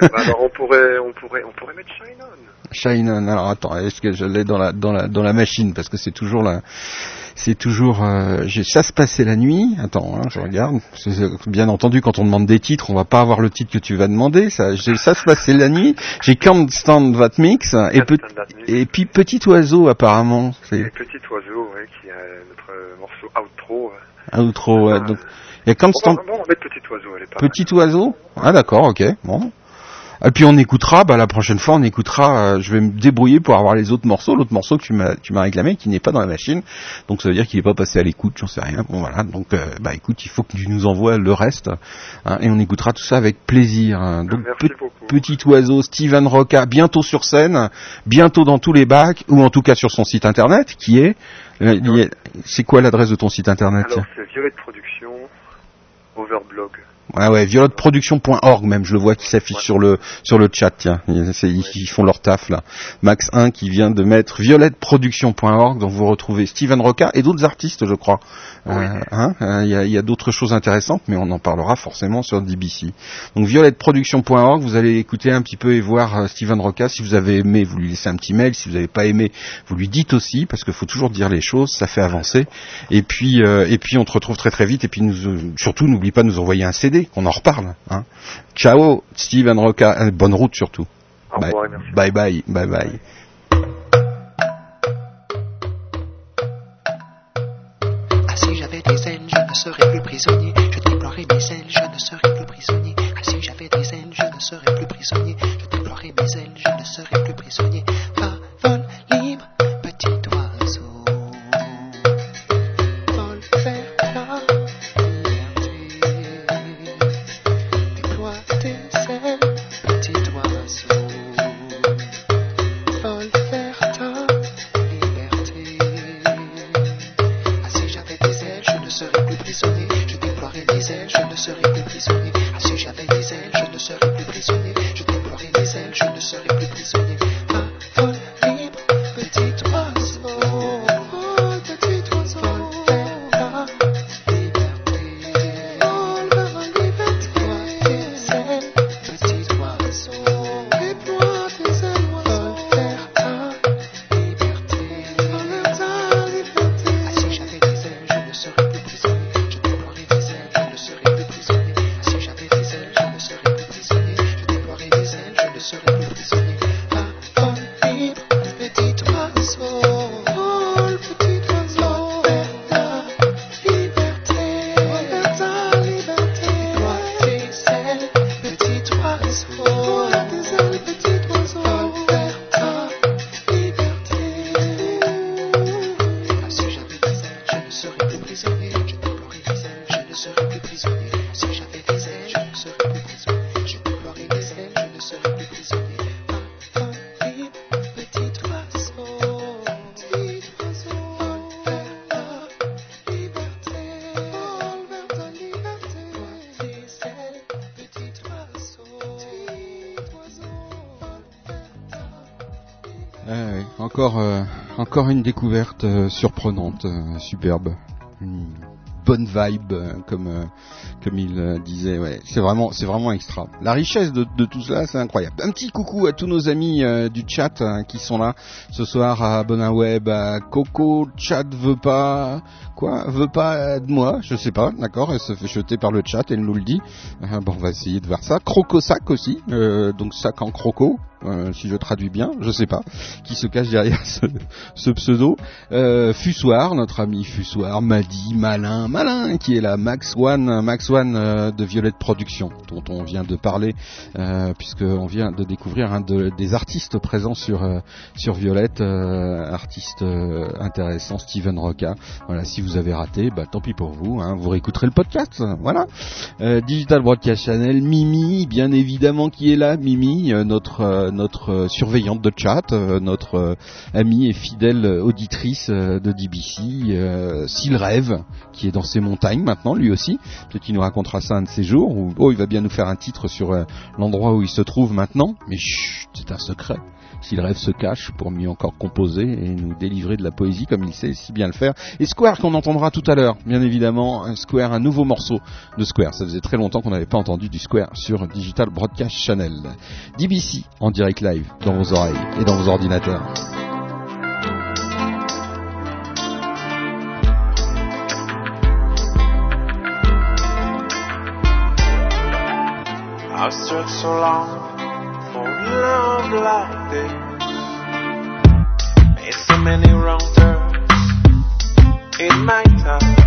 Bah, alors on pourrait on pourrait on pourrait mettre Shine On. Shine On. Alors attends, est-ce que je l'ai dans la dans la dans la machine? Parce que c'est toujours la c'est toujours euh, ça se passait la nuit. Attends, hein, je regarde. Bien entendu, quand on demande des titres, on va pas avoir le titre que tu vas demander. Ça, ça se passait la nuit. J'ai Can't Stand That Mix et, et puis Petit Oiseau apparemment. C'est Petit Oiseau, ouais, qui est notre morceau outro. Outro, ouais. Donc il y a Can't Stand. On va, mettre Petit Oiseau. Elle est Petit Oiseau? Ah d'accord, ok. Bon. Et puis on écoutera, bah la prochaine fois on écoutera, euh, je vais me débrouiller pour avoir les autres morceaux, l'autre morceau que tu m'as tu m'as réclamé qui n'est pas dans la machine. Donc ça veut dire qu'il n'est pas passé à l'écoute, j'en sais rien. Bon voilà, donc euh, bah écoute, il faut que tu nous envoies le reste hein, et on écoutera tout ça avec plaisir. Hein. Donc petit oiseau Steven Roca bientôt sur scène, bientôt dans tous les bacs ou en tout cas sur son site internet qui est euh, c'est quoi l'adresse de ton site internet? Alors c'est Violette Production Overblog. Ouais, ouais, violetteproduction.org même, je le vois qui s'affiche sur le sur le chat, tiens, ils, font leur taf là. Max 1 qui vient de mettre violetteproduction.org, donc vous retrouvez Steven Roca et d'autres artistes, je crois. Euh, hein, euh, il y, a, d'autres choses intéressantes, mais on en parlera forcément sur DBC. Donc violetteproduction.org, vous allez écouter un petit peu et voir euh, Steven Roca. Si vous avez aimé, vous lui laissez un petit mail. Si vous n'avez pas aimé, vous lui dites aussi, parce qu'il faut toujours dire les choses, ça fait avancer. Et puis et puis on te retrouve très très vite. Et puis nous, surtout, n'oublie pas de nous envoyer un CD, qu'on en reparle. Hein. Ciao, Steven Roca. bonne route surtout. bye, bye bye, bye bye. ne serais plus prisonnier. Je déploierais mes ailes, je ne serais plus prisonnier. Ah si j'avais des ailes, je ne serais plus prisonnier. Je déploierais mes ailes, je ne serais plus prisonnier. Découverte euh, surprenante, euh, superbe. Une bonne vibe, euh, comme comme il disait. Ouais, c'est vraiment c'est vraiment extra. La richesse de, tout cela, c'est incroyable. Un petit coucou à tous nos amis du chat qui sont là ce soir à Bonaweb, à Coco, chat veut pas quoi, veut pas de moi, je sais pas, d'accord, elle se fait jeter par le chat, elle nous le dit. bon, on va essayer de voir ça. Crocosac aussi, donc sac en croco, euh, si je traduis bien, je sais pas, qui se cache derrière ce, pseudo. Euh, Fussoir, notre ami Fussoir, Madi, Malin, Malin, qui est là, Max One, Max One euh, de Violette Production, dont on vient de parler, euh, puisqu'on vient de découvrir un des artistes présents sur sur Violette, artiste intéressant, Steven Roca. Voilà, si vous avez raté, bah tant pis pour vous, hein, vous réécouterez le podcast, voilà. Digital Broadcast Channel, Mimi, bien évidemment, qui est là, Mimi, notre notre euh, surveillante de chat, euh, notre euh, amie et fidèle auditrice de DBC, S'il rêve, qui est dans ses montagnes maintenant, lui aussi. Peut-être qu'il nous racontera ça un de ces jours, ou oh, il va bien nous faire un titre sur l'endroit où il se trouve maintenant, mais chut, c'est un secret si le rêve se cache pour mieux encore composer et nous délivrer de la poésie comme il sait si bien le faire. Et Square qu'on entendra tout à l'heure, bien évidemment, un Square, un nouveau morceau de Square. Ça faisait très longtemps qu'on n'avait pas entendu du Square sur Digital Broadcast Channel. DBC en direct live dans vos oreilles et dans vos ordinateurs. Like this. Made so many wrong turns in my time.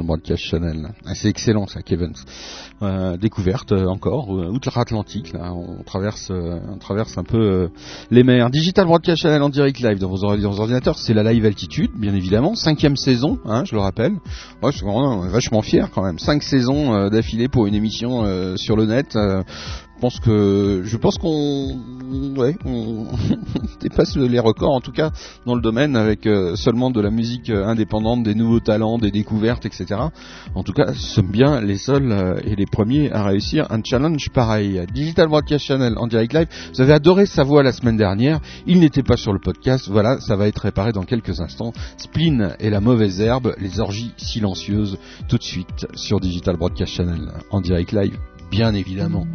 Broadcast Channel. Ah, c'est excellent ça, Kevins. Euh, découverte euh, encore euh, outre-Atlantique. On traverse, on traverse un peu les mers. Digital Broadcast Channel en direct live dans vos, dans vos ordinateurs. C'est la live altitude, bien évidemment. Cinquième saison, hein, je le rappelle. Ouais, je suis vraiment, vachement fier quand même. Cinq saisons d'affilée pour une émission sur le net pense que je pense qu'on dépasse les records en tout cas dans le domaine avec euh, seulement de la musique euh, indépendante, des nouveaux talents, des découvertes, etc. En tout cas, sommes bien les seuls euh, et les premiers à réussir un challenge pareil. Digital Broadcast Channel en direct live. Vous avez adoré sa voix la semaine dernière. Il n'était pas sur le podcast. Voilà, ça va être réparé dans quelques instants. Spleen et la mauvaise herbe, les orgies silencieuses, tout de suite sur Digital Broadcast Channel en direct live, bien évidemment.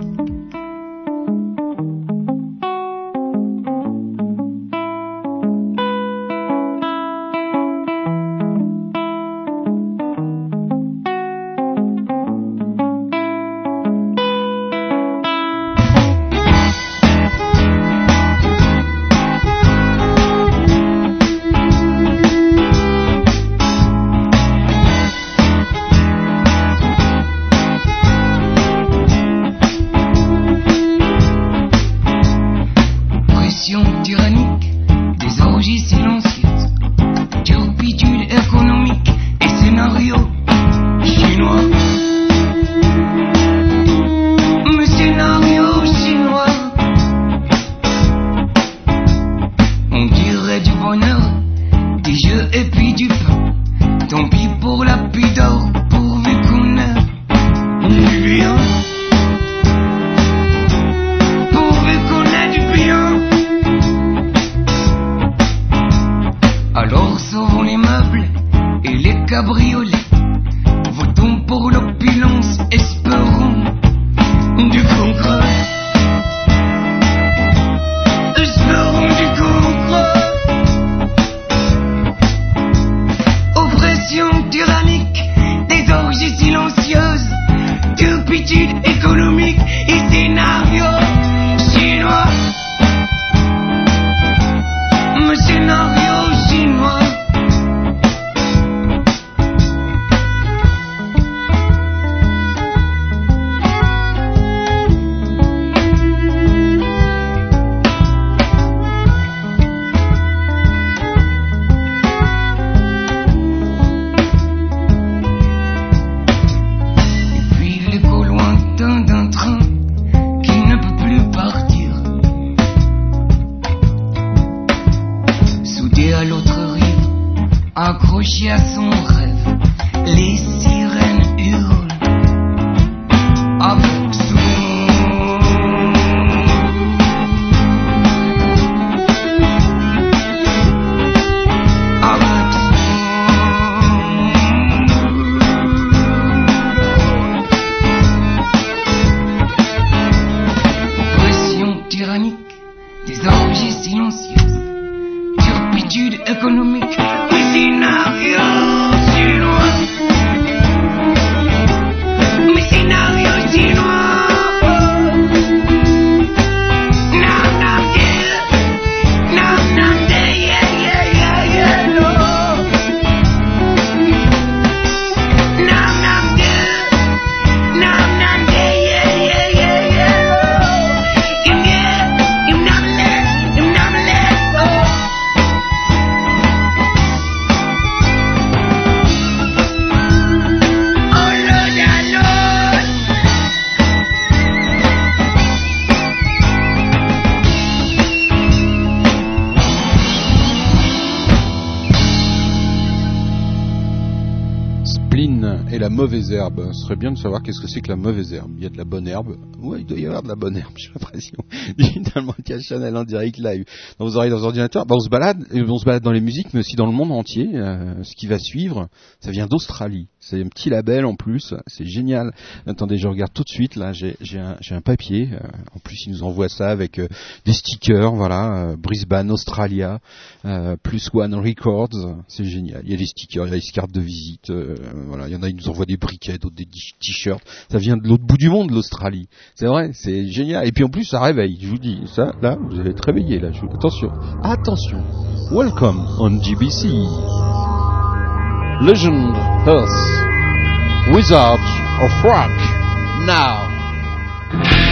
Savoir qu'est-ce que c'est que la mauvaise herbe. Il y a de la bonne herbe. Ouais, il doit y avoir de la bonne herbe, j'ai l'impression. Digitalement Chanel en direct live. Dans vos oreilles, dans vos ordinateurs. Bah, on se balade, on se balade dans les musiques, mais aussi dans le monde entier. Euh, ce qui va suivre, ça vient d'Australie. C'est un petit label en plus. C'est génial. Attendez, je regarde tout de suite. Là, j'ai un, un, papier. Euh, en plus, ils nous envoient ça avec euh, des stickers. Voilà, Brisbane, Australia, plus One Records. C'est génial. Il y a des stickers, il y a des cartes de visite. voilà, il y en a, ils nous envoient des briquets, d'autres des t-shirts. Ça vient de l'autre bout du monde, l'Australie. C'est vrai, c'est génial. Et puis en plus, ça réveille. Je vous dis, ça, là, vous allez être réveillé. Là, attention, attention. Welcome on GBC. Legend Earth. Wizards of Rock. Now.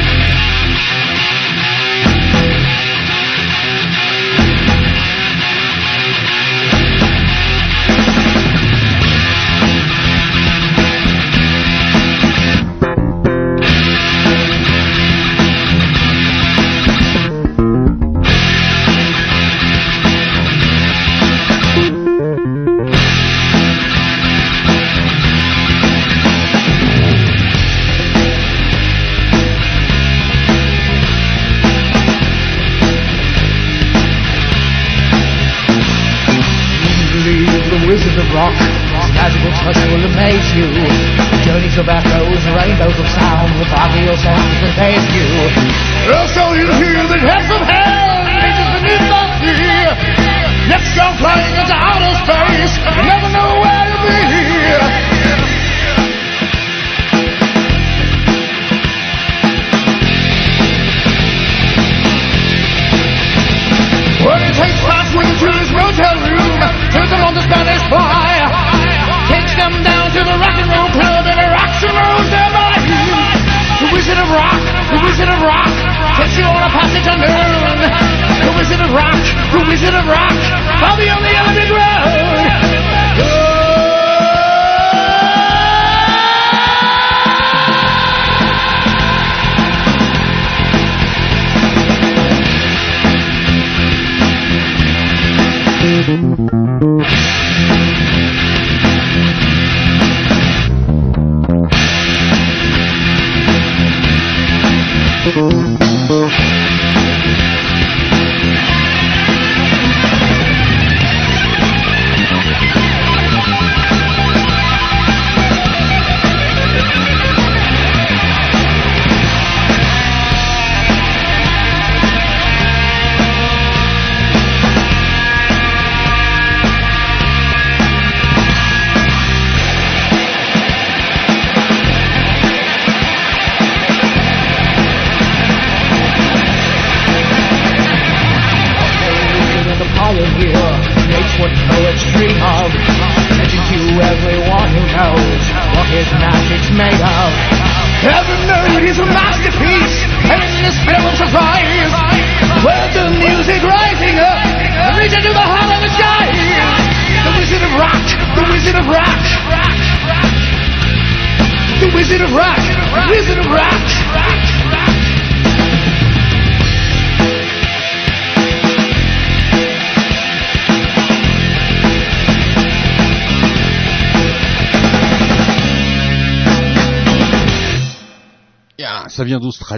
Ça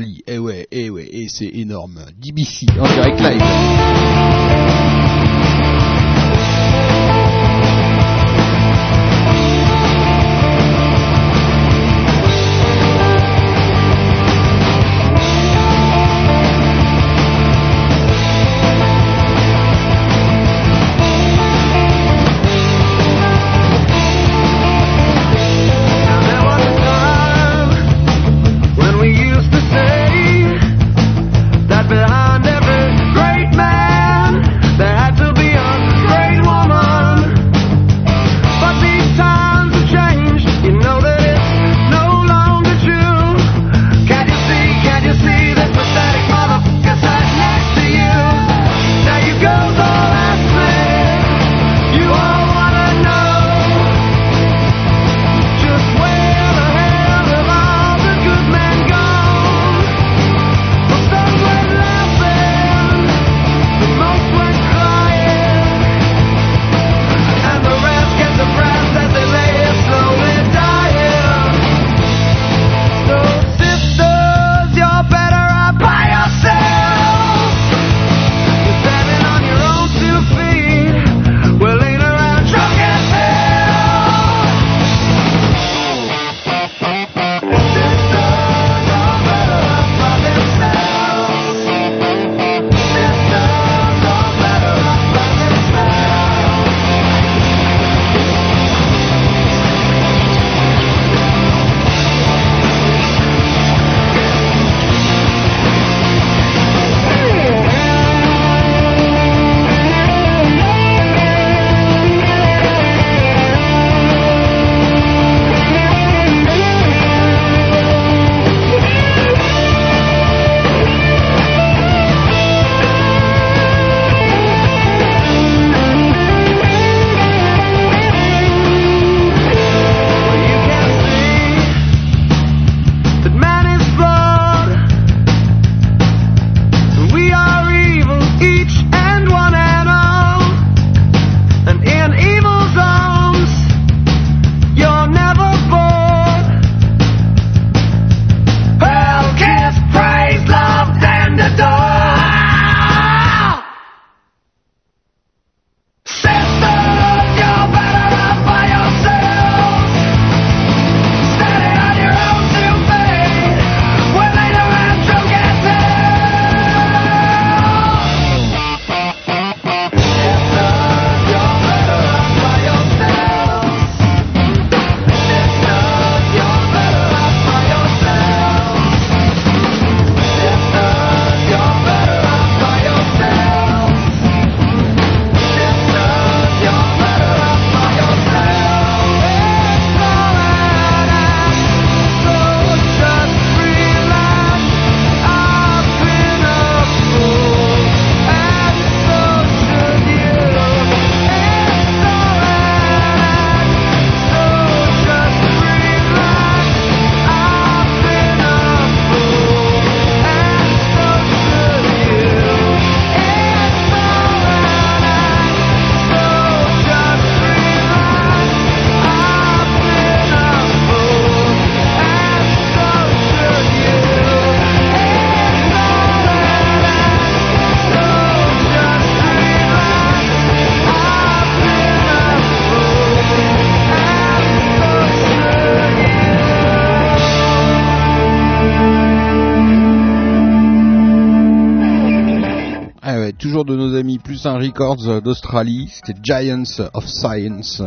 un Records d'Australie. C'était Giants of Science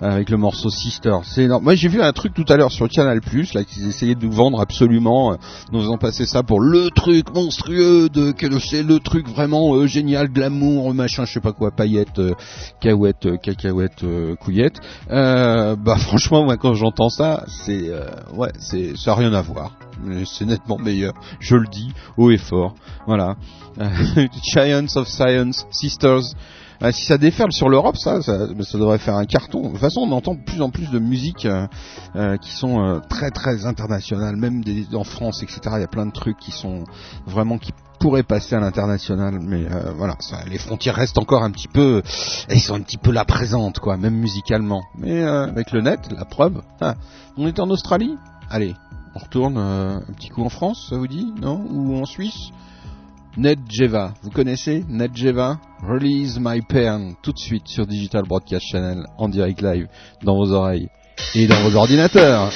avec le morceau Sister. C'est énorme. Moi j'ai vu un truc tout à l'heure sur Canal Plus là qu'ils essayaient de vendre absolument, euh, nous faisant passer ça pour le truc monstrueux de que c'est le truc vraiment euh, génial, glamour, machin, je sais pas quoi, paillettes, euh, cacahuètes, cacahuètes, couillettes. bah franchement moi quand j'entends ça, c'est ouais, c'est ça a rien à voir. C'est nettement meilleur, je le dis haut et fort. Voilà. Giants of Science, Sisters. Ah, si ça déferle sur l'Europe, ça, ça, devrait faire un carton. De toute façon, on entend de plus en plus de musiques euh, euh, qui sont euh, très très internationales, même en France, etc. Il y a plein de trucs qui sont vraiment qui pourraient passer à l'international, mais voilà, les frontières restent encore un petit peu, elles sont un petit peu là présentes, quoi, même musicalement. Mais avec le net, la preuve. Ah, on est en Australie? Allez, on retourne un petit coup en France, ça vous dit, non? Ou en Suisse? Nedjeva, vous connaissez Nedjeva Release My Pen tout de suite sur Digital Broadcast Channel en direct live dans vos oreilles et dans vos ordinateurs.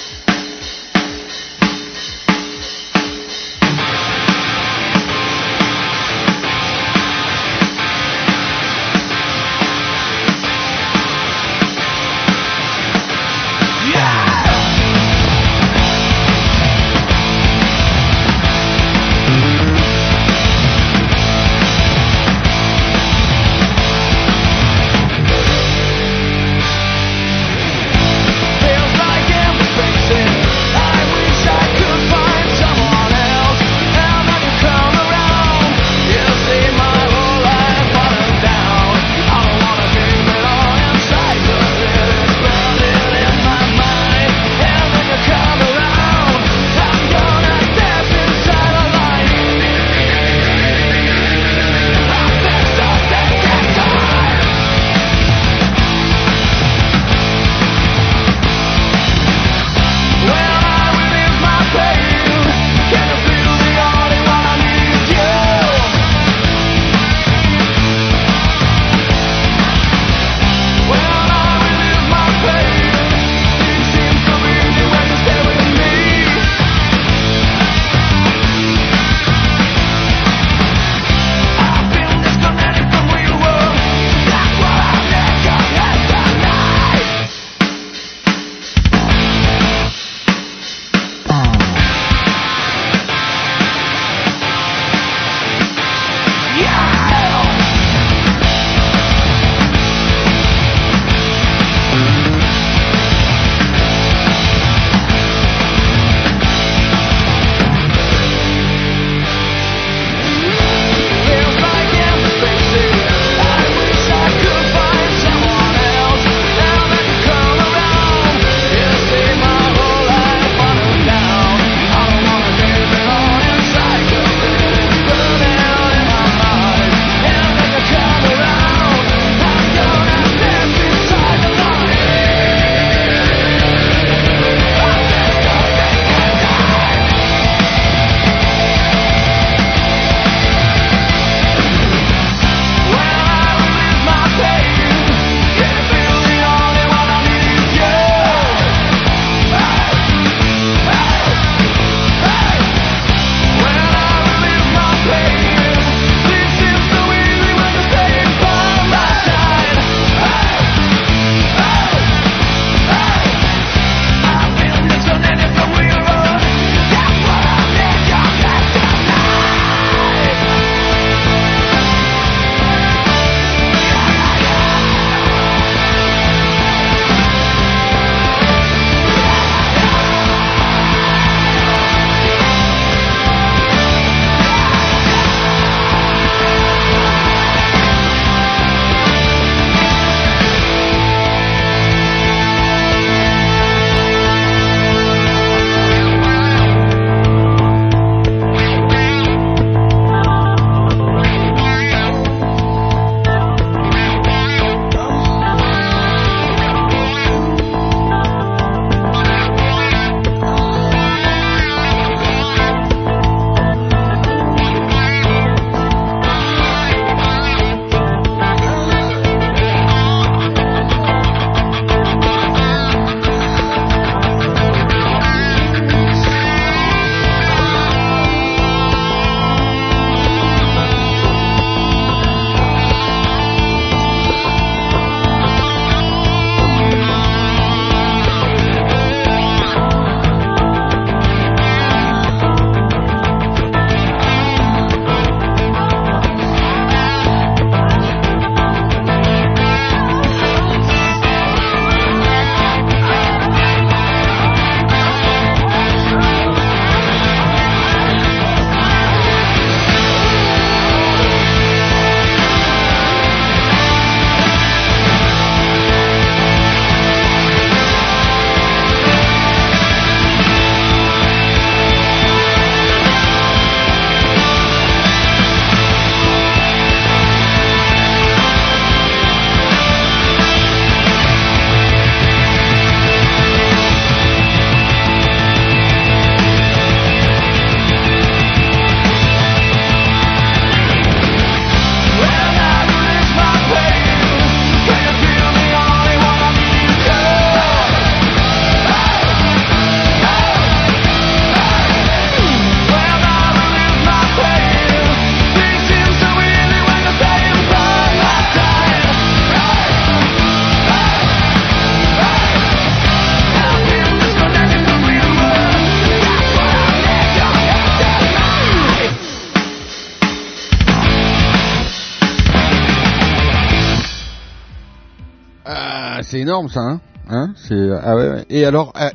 C'est énorme ça, hein, hein c'est ah ouais. Et alors ah,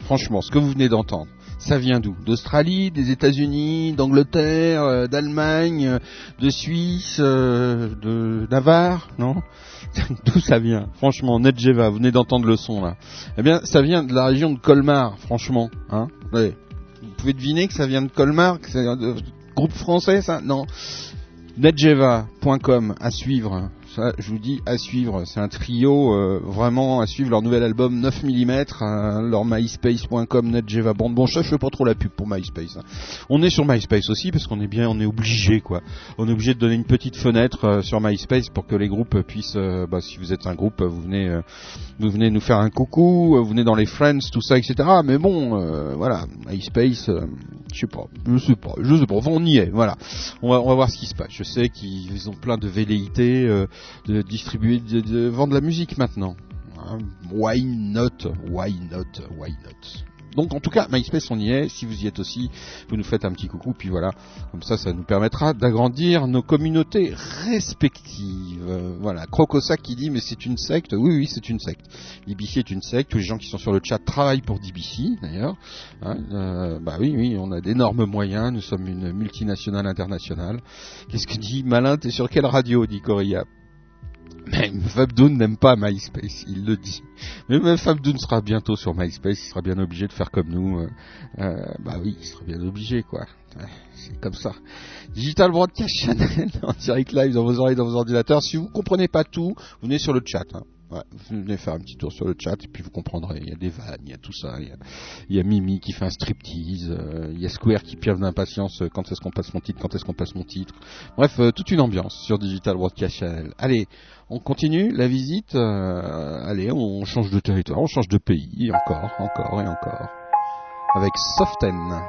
franchement, ce que vous venez d'entendre, ça vient d'où? D'Australie, des États-Unis, d'Angleterre, euh, d'Allemagne, euh, de Suisse, euh, de Navarre, non? D'où ça vient? Franchement, NetGeva, vous venez d'entendre le son là. Eh bien, ça vient de la région de Colmar, franchement. Hein. Vous pouvez deviner que ça vient de Colmar, que c'est un groupe français, ça? Non. Netgeva.com à suivre je vous dis à suivre. C'est un trio euh, vraiment à suivre. Leur nouvel album 9 mm, euh, leur myspace.com, Netgeva Band. Bon, je fais pas trop la pub pour MySpace. Hein. On est sur MySpace aussi parce qu'on est bien, on est obligé quoi. On est obligé de donner une petite fenêtre euh, sur MySpace pour que les groupes puissent. bah, si vous êtes un groupe, vous venez, vous venez nous faire un coucou, vous venez dans les friends, tout ça, etc. Mais bon, voilà, MySpace, je sais pas, je sais pas, je sais pas. Enfin, on y est. Voilà, on va, on va voir ce qui se passe. Je sais qu'ils ont plein de velléités de distribuer, de, vendre la musique maintenant. Hein, why not? Why not? Why not? Donc en tout cas, MySpace on y est. Si vous y êtes aussi, vous nous faites un petit coucou. Puis voilà, comme ça, ça nous permettra d'agrandir nos communautés respectives. voilà, Crocosac qui dit mais c'est une secte. Oui, oui, c'est une secte. DBC est une secte. Tous les gens qui sont sur le chat travaillent pour DBC d'ailleurs. Hein, euh, bah oui, oui, on a d'énormes moyens. Nous sommes une multinationale internationale. Qu'est-ce que dit Malin? T'es sur quelle radio dit Coria mais Fabdoun n'aime pas MySpace, il le dit. Mais même Fabdoun sera bientôt sur MySpace, il sera bien obligé de faire comme nous. Euh, euh, bah oui, il sera bien obligé, quoi. C'est comme ça. Digital Broadcast Channel en direct live dans vos oreilles, dans vos ordinateurs. Si vous comprenez pas tout, venez sur le chat. Hein. Ouais, vous venez faire un petit tour sur le chat et puis vous comprendrez. Il y a des vannes, il y a tout ça. Il y a, Mimi qui fait un striptease. Euh, il y a Square qui piave d'impatience. Euh, quand est-ce qu'on passe mon titre Quand est-ce qu'on passe mon titre Bref, toute une ambiance sur Digital Broadcast Channel. Allez, on continue la visite. allez, on change de territoire, on change de pays. Encore, encore et encore. Avec Soften.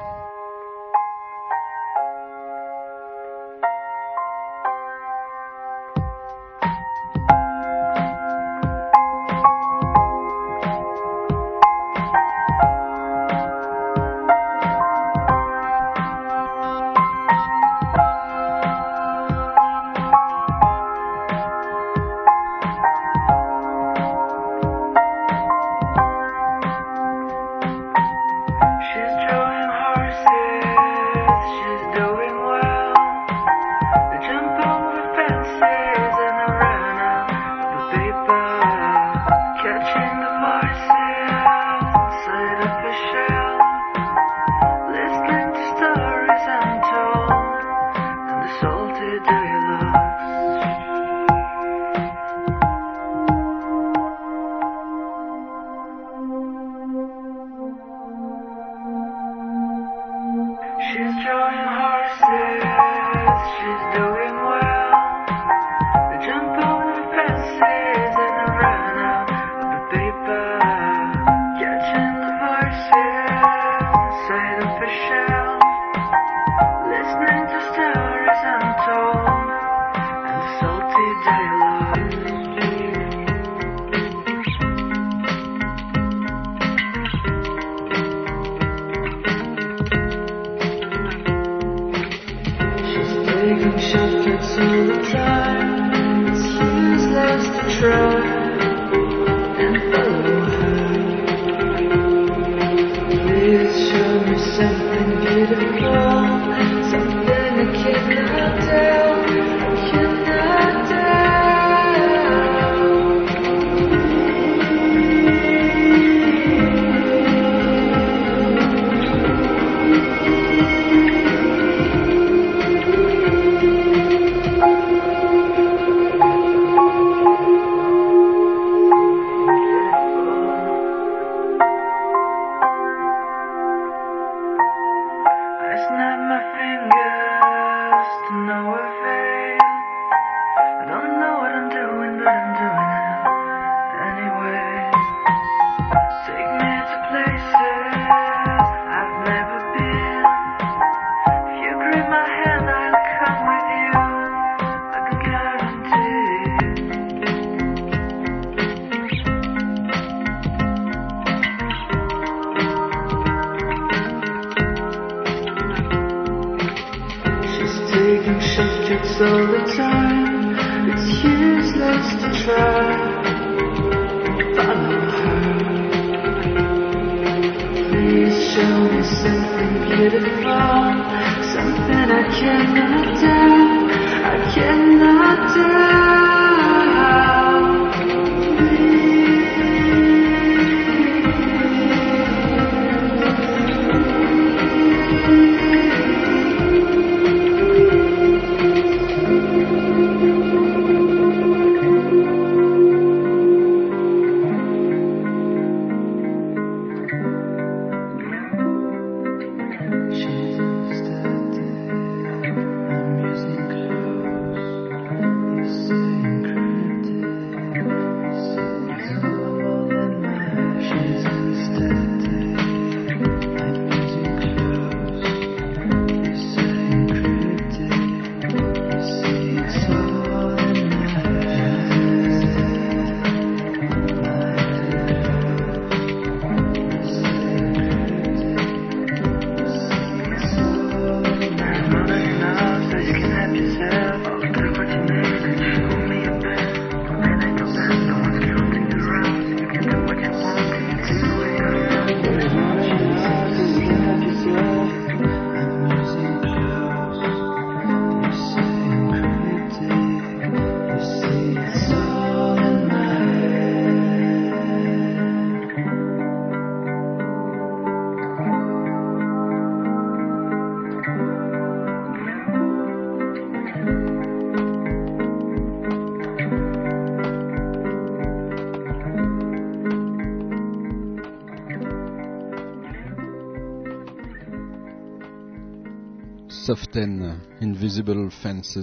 Invisible Fences.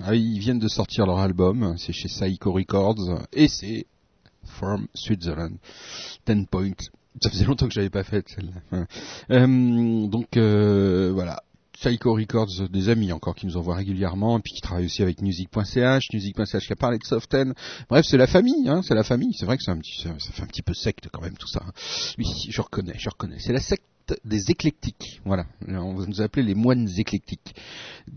Ah, ils viennent de sortir leur album, c'est chez Psycho Records, et c'est From Switzerland. Ten Point. Ça faisait longtemps que j'avais pas fait celle-là. Euh, donc euh, voilà, Psycho Records, des amis encore qui nous envoient régulièrement, et puis qui travaillent aussi avec Music.ch, Music.ch qui a parlé de Soften. Bref, c'est la famille, hein, c'est la famille. C'est vrai que ça, fait un petit peu secte quand même tout ça. Oui, je reconnais, je reconnais. C'est la secte des éclectiques. Voilà, on va nous appeler les moines éclectiques.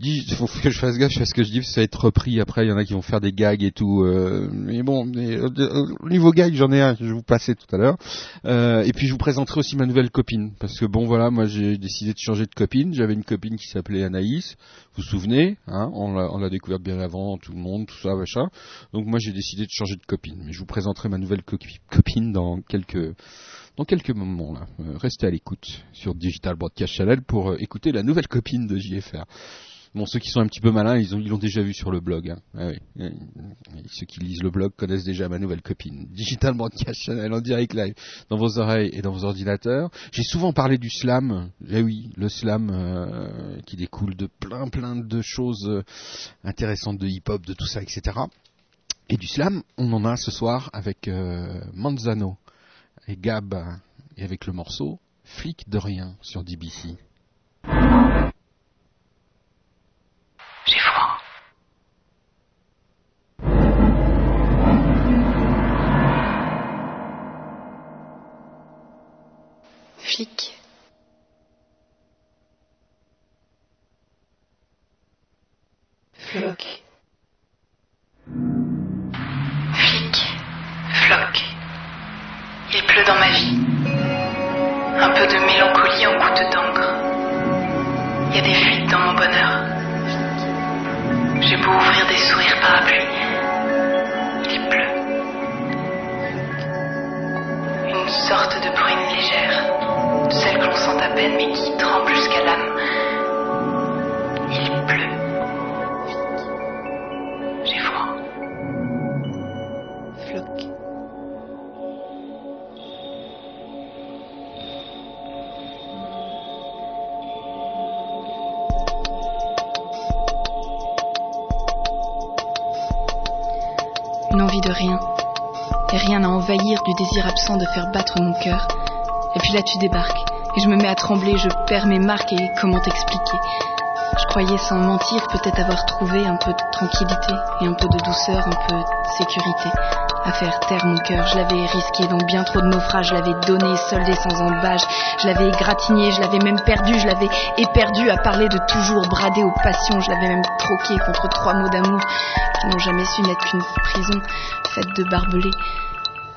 Il faut que je fasse gaffe à ce que je dis, ça va être repris après, il y en a qui vont faire des gags et tout. Euh, mais bon, euh, au niveau gag, j'en ai un, je vais vous passer tout à l'heure. Euh, et puis je vous présenterai aussi ma nouvelle copine, parce que bon voilà, moi j'ai décidé de changer de copine. J'avais une copine qui s'appelait Anaïs, vous vous souvenez hein, On l'a découverte bien avant, tout le monde, tout ça, machin. Donc moi j'ai décidé de changer de copine. Mais je vous présenterai ma nouvelle copine dans quelques dans quelques moments. Là. Euh, restez à l'écoute sur Digital Broadcast Channel pour euh, écouter la nouvelle copine de JFR. Bon, ceux qui sont un petit peu malins, ils, ont, ils l'ont déjà vu sur le blog. Hein. Ah oui. ceux qui lisent le blog connaissent déjà ma nouvelle copine. Digital Broadcast Channel en direct live dans vos oreilles et dans vos ordinateurs. J'ai souvent parlé du slam. Eh oui, le slam euh, qui découle de plein plein de choses intéressantes de hip-hop, de tout ça, etc. Et du slam, on en a ce soir avec Manzano et Gab et avec le morceau Flic de rien sur DBC. J'ai froid. Flic. Floc. Il pleut dans ma vie. Un peu de mélancolie en gouttes d'encre. Il y a des fuites dans mon bonheur. Absent de faire battre mon cœur. Et puis là tu débarques. Et je me mets à trembler, je perds mes marques et comment t'expliquer? Je croyais sans mentir peut-être avoir trouvé un peu de tranquillité et un peu de douceur, un peu de sécurité à faire taire mon cœur. Je l'avais risqué dans bien trop de naufrages, je l'avais donné, soldé sans embâche, je l'avais égratigné, je l'avais même perdu, je l'avais éperdu à parler de toujours, bradé aux passions, je l'avais même troqué contre trois mots d'amour qui n'ont jamais su n'être qu'une prison faite de barbelés.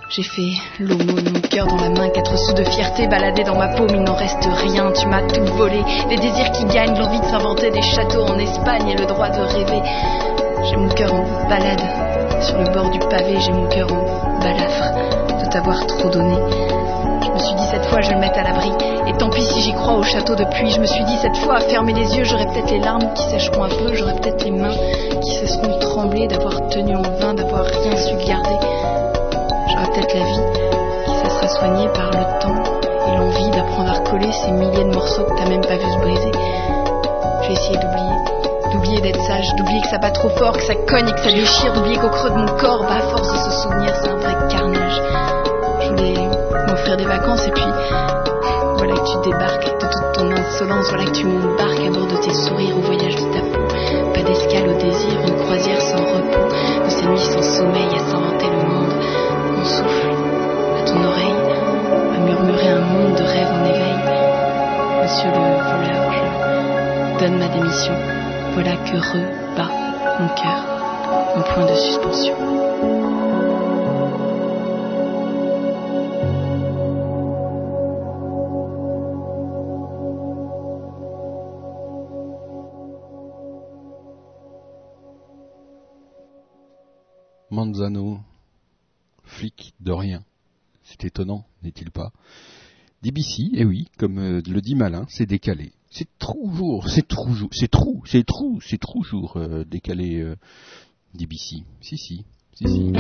J'ai fait l'aumône, mon cœur dans la main, quatre sous de fierté baladés dans ma paume, il n'en reste rien, tu m'as tout volé. Les désirs qui gagnent, l'envie de s'inventer des châteaux en Espagne et le droit de rêver. J'ai mon cœur en balade, sur le bord du pavé, j'ai mon cœur en balafre de t'avoir trop donné. Je me suis dit cette fois je le mettre à l'abri, et tant pis si j'y crois au château depuis. Je me suis dit cette fois à fermer les yeux, j'aurai peut-être les larmes qui sècheront un peu, j'aurai peut-être les mains qui cesseront de trembler, d'avoir tenu en vain, d'avoir rien su garder. J'aurai peut-être la vie qui cessera soignée par le temps et l'envie d'apprendre à recoller ces milliers de morceaux que t'as même pas vu se briser. J'ai essayé d'oublier, d'oublier d'être sage, d'oublier que ça bat trop fort, que ça cogne et que ça déchire, d'oublier qu'au creux de mon corps, bah à force de se souvenir, c'est un vrai carnage. Je voulais m'offrir des vacances et puis voilà que tu débarques de toute ton insolence, voilà que tu m'embarques à bord de tes sourires au voyage de ta peau. Pas d'escale au désir, une croisière sans repos, de ces nuits sans sommeil à s'inventer le monde. À murmurer un monde de rêves en éveil. Monsieur le voleur, je donne ma démission. Voilà que rebat mon cœur en point de suspension. DBC, eh oui, comme euh, le dit Malin, c'est décalé. C'est toujours, c'est toujours, c'est trou, c'est trou, c'est toujours euh, décalé euh, DBC. Si, si, si, si.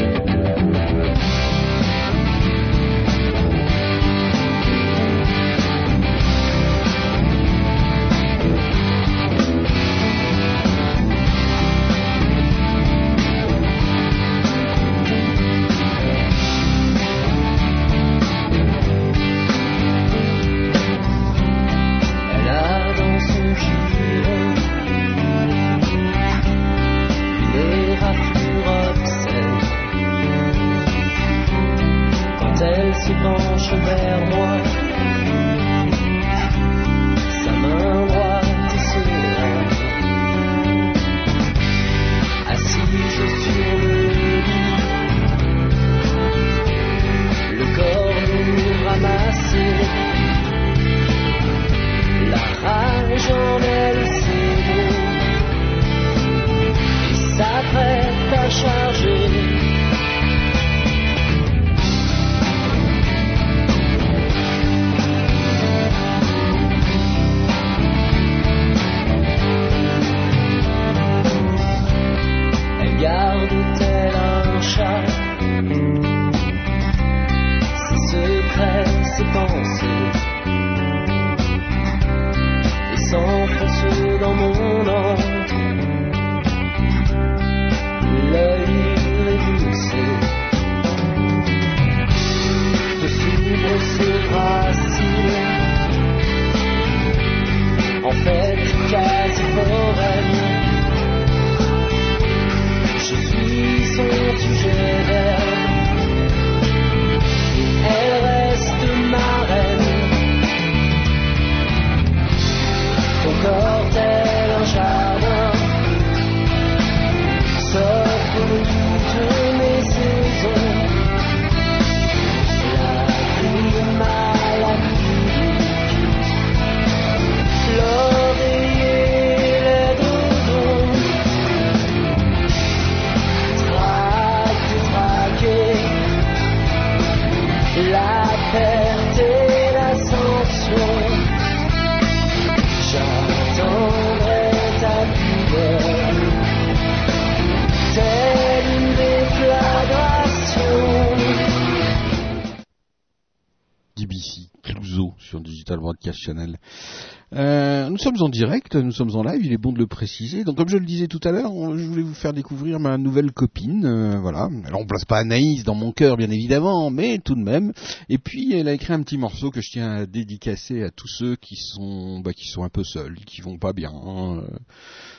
Sommes en direct, nous sommes en live, il est bon de le préciser. Donc comme je le disais tout à l'heure, on- je voulais vous faire découvrir ma nouvelle copine. euh, voilà, elle remplace pas Anaïs dans mon cœur bien évidemment, mais tout de même. Et puis elle a écrit un petit morceau que je tiens à dédicacer à tous ceux qui sont, bah, qui sont un peu seuls, qui vont pas bien. euh,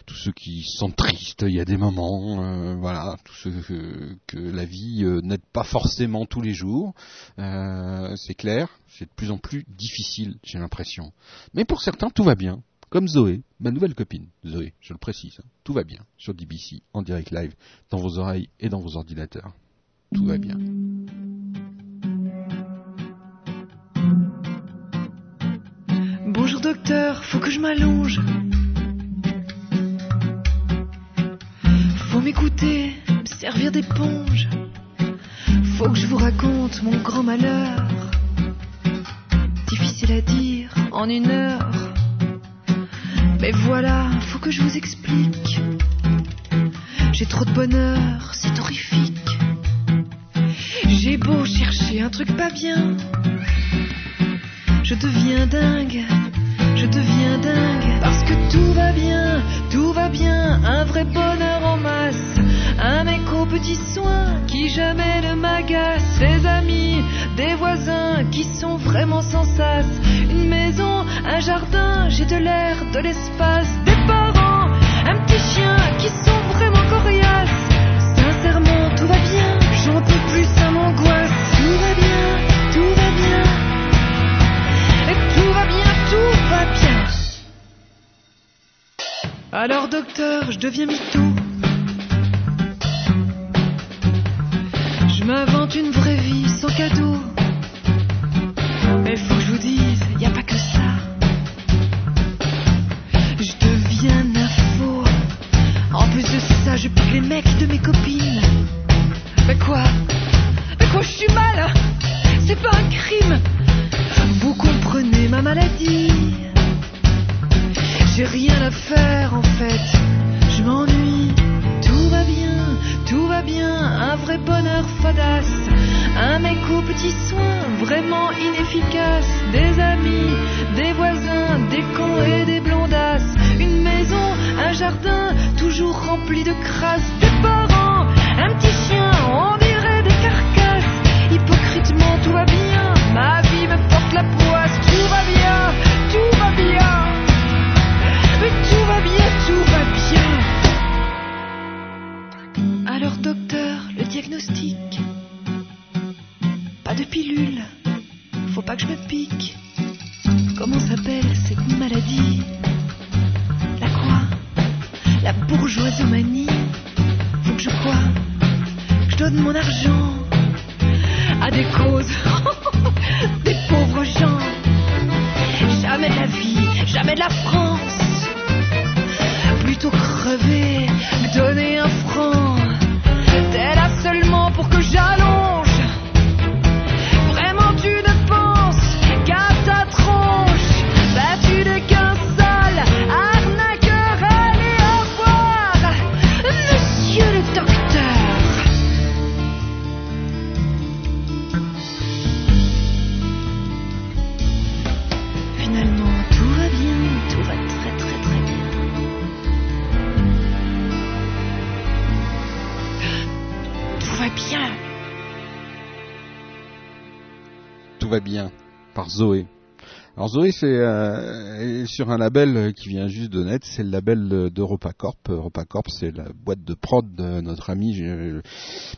tous ceux qui sentent tristes, il y a des moments, euh, voilà, tous ceux que, la vie euh, n'aide pas forcément tous les jours, c'est clair, c'est de plus en plus difficile, j'ai l'impression. Mais pour certains, tout va bien. Comme Zoé, ma nouvelle copine, Zoé, je le précise, hein, tout va bien sur DBC en direct live, dans vos oreilles et dans vos ordinateurs. tout va bien. Bonjour docteur, faut que je m'allonge. Faut m'écouter, me servir d'éponge. Faut que je vous raconte mon grand malheur. Difficile à dire en une heure. Mais voilà, faut que je vous explique. J'ai trop de bonheur, c'est horrifique. J'ai beau chercher un truc pas bien. Je deviens dingue, je deviens dingue. Parce que tout va bien, tout va bien. Un vrai bonheur en masse. Un mec aux petits soins qui jamais ne m'agace. Des amis, des voisins qui sont vraiment sans sas. Une maison, un jardin, j'ai de l'air, de l'espace. Des parents, un petit chien qui sont vraiment coriaces. Sincèrement, tout va bien, j'en peux plus, ça m'angoisse. Tout va bien, tout va bien. Et tout va bien, tout va bien. Alors docteur, je deviens mytho. Je m'invente une vraie vie sans cadeau. Mais faut que je vous dise, y a pas que ça. Je deviens nympho. En plus de ça, je pique les mecs de mes copines. Mais quoi? Mais quoi, je suis mal? C'est pas un crime Vous comprenez ma maladie J'ai rien à faire en fait. Je m'ennuie. Tout va bien. Un vrai bonheur fadasse. Un mec aux petits soins, vraiment inefficace. Des amis, des voisins, des cons et des blondasses. Une maison, un jardin, toujours rempli de crasse. Des parents, un petit chien, on dirait des carcasses. Hypocritement, tout va bien. Ma vie me porte la poisse. Tout va bien, tout va bien. Mais tout va bien, tout va bien. Alors docteur, le diagnostic Pas de pilule, faut pas que je me pique. Comment s'appelle cette maladie? La quoi La bourgeoisomanie Faut que je crois que je donne mon argent à des causes, des pauvres gens. Jamais de la vie, jamais de la France. Plutôt crever, donner un franc. T'es là seulement pour que j'allonge. Bien par Zoé. Alors Zoé, c'est euh, sur un label qui vient juste de naître, c'est le label d'EuropaCorp. EuropaCorp, c'est la boîte de prod de notre ami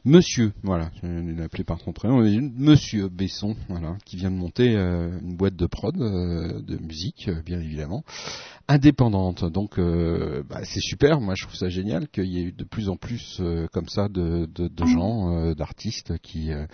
Monsieur, voilà, je vais l'appeler par son prénom, Monsieur Besson, voilà, qui vient de monter euh, une boîte de prod euh, de musique, bien évidemment, indépendante. Donc euh, bah, c'est super, moi je trouve ça génial qu'il y ait eu de plus en plus euh, comme ça de, de, de gens, euh, d'artistes qui euh,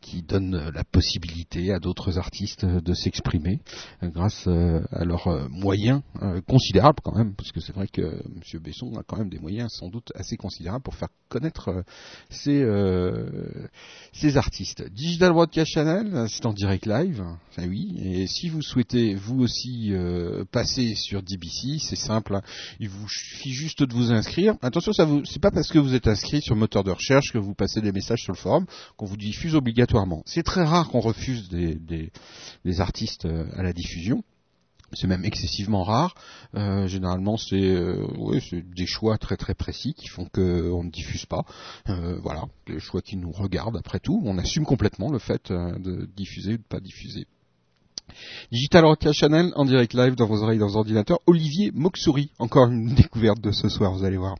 qui donnent la possibilité à d'autres artistes de s'exprimer euh, grâce euh, à leurs moyens considérables quand même, parce que c'est vrai que M. Besson a quand même des moyens sans doute assez considérables pour faire connaître ses, euh, ses artistes. Digital Broadcast Channel, c'est en direct live, ça oui, et si vous souhaitez vous aussi euh, passer sur C'est simple, hein. il vous suffit juste de vous inscrire. Attention, ça vous, c'est pas parce que vous êtes inscrit sur moteur de recherche que vous passez des messages sur le forum qu'on vous diffuse obligatoirement. C'est très rare qu'on refuse des, artistes euh, à la diffusion. C'est même excessivement rare. Euh, généralement, c'est euh, c'est des choix très très précis qui font que on ne diffuse pas. Voilà, des choix qui nous regardent après tout. On assume complètement le fait de diffuser ou de pas diffuser. Digital Rocket Channel en direct live dans vos oreilles, dans vos ordinateurs. Olivier Moxouri, encore une découverte de ce soir, vous allez voir.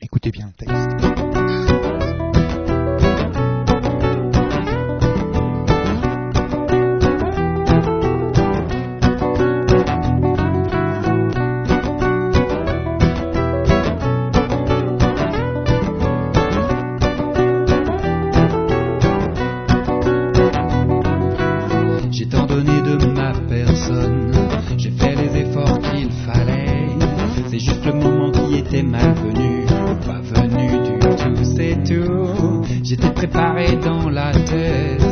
Écoutez bien le texte. Juste le moment qui était malvenu, pas venu du tout, c'est tout. J'étais préparé dans la tête,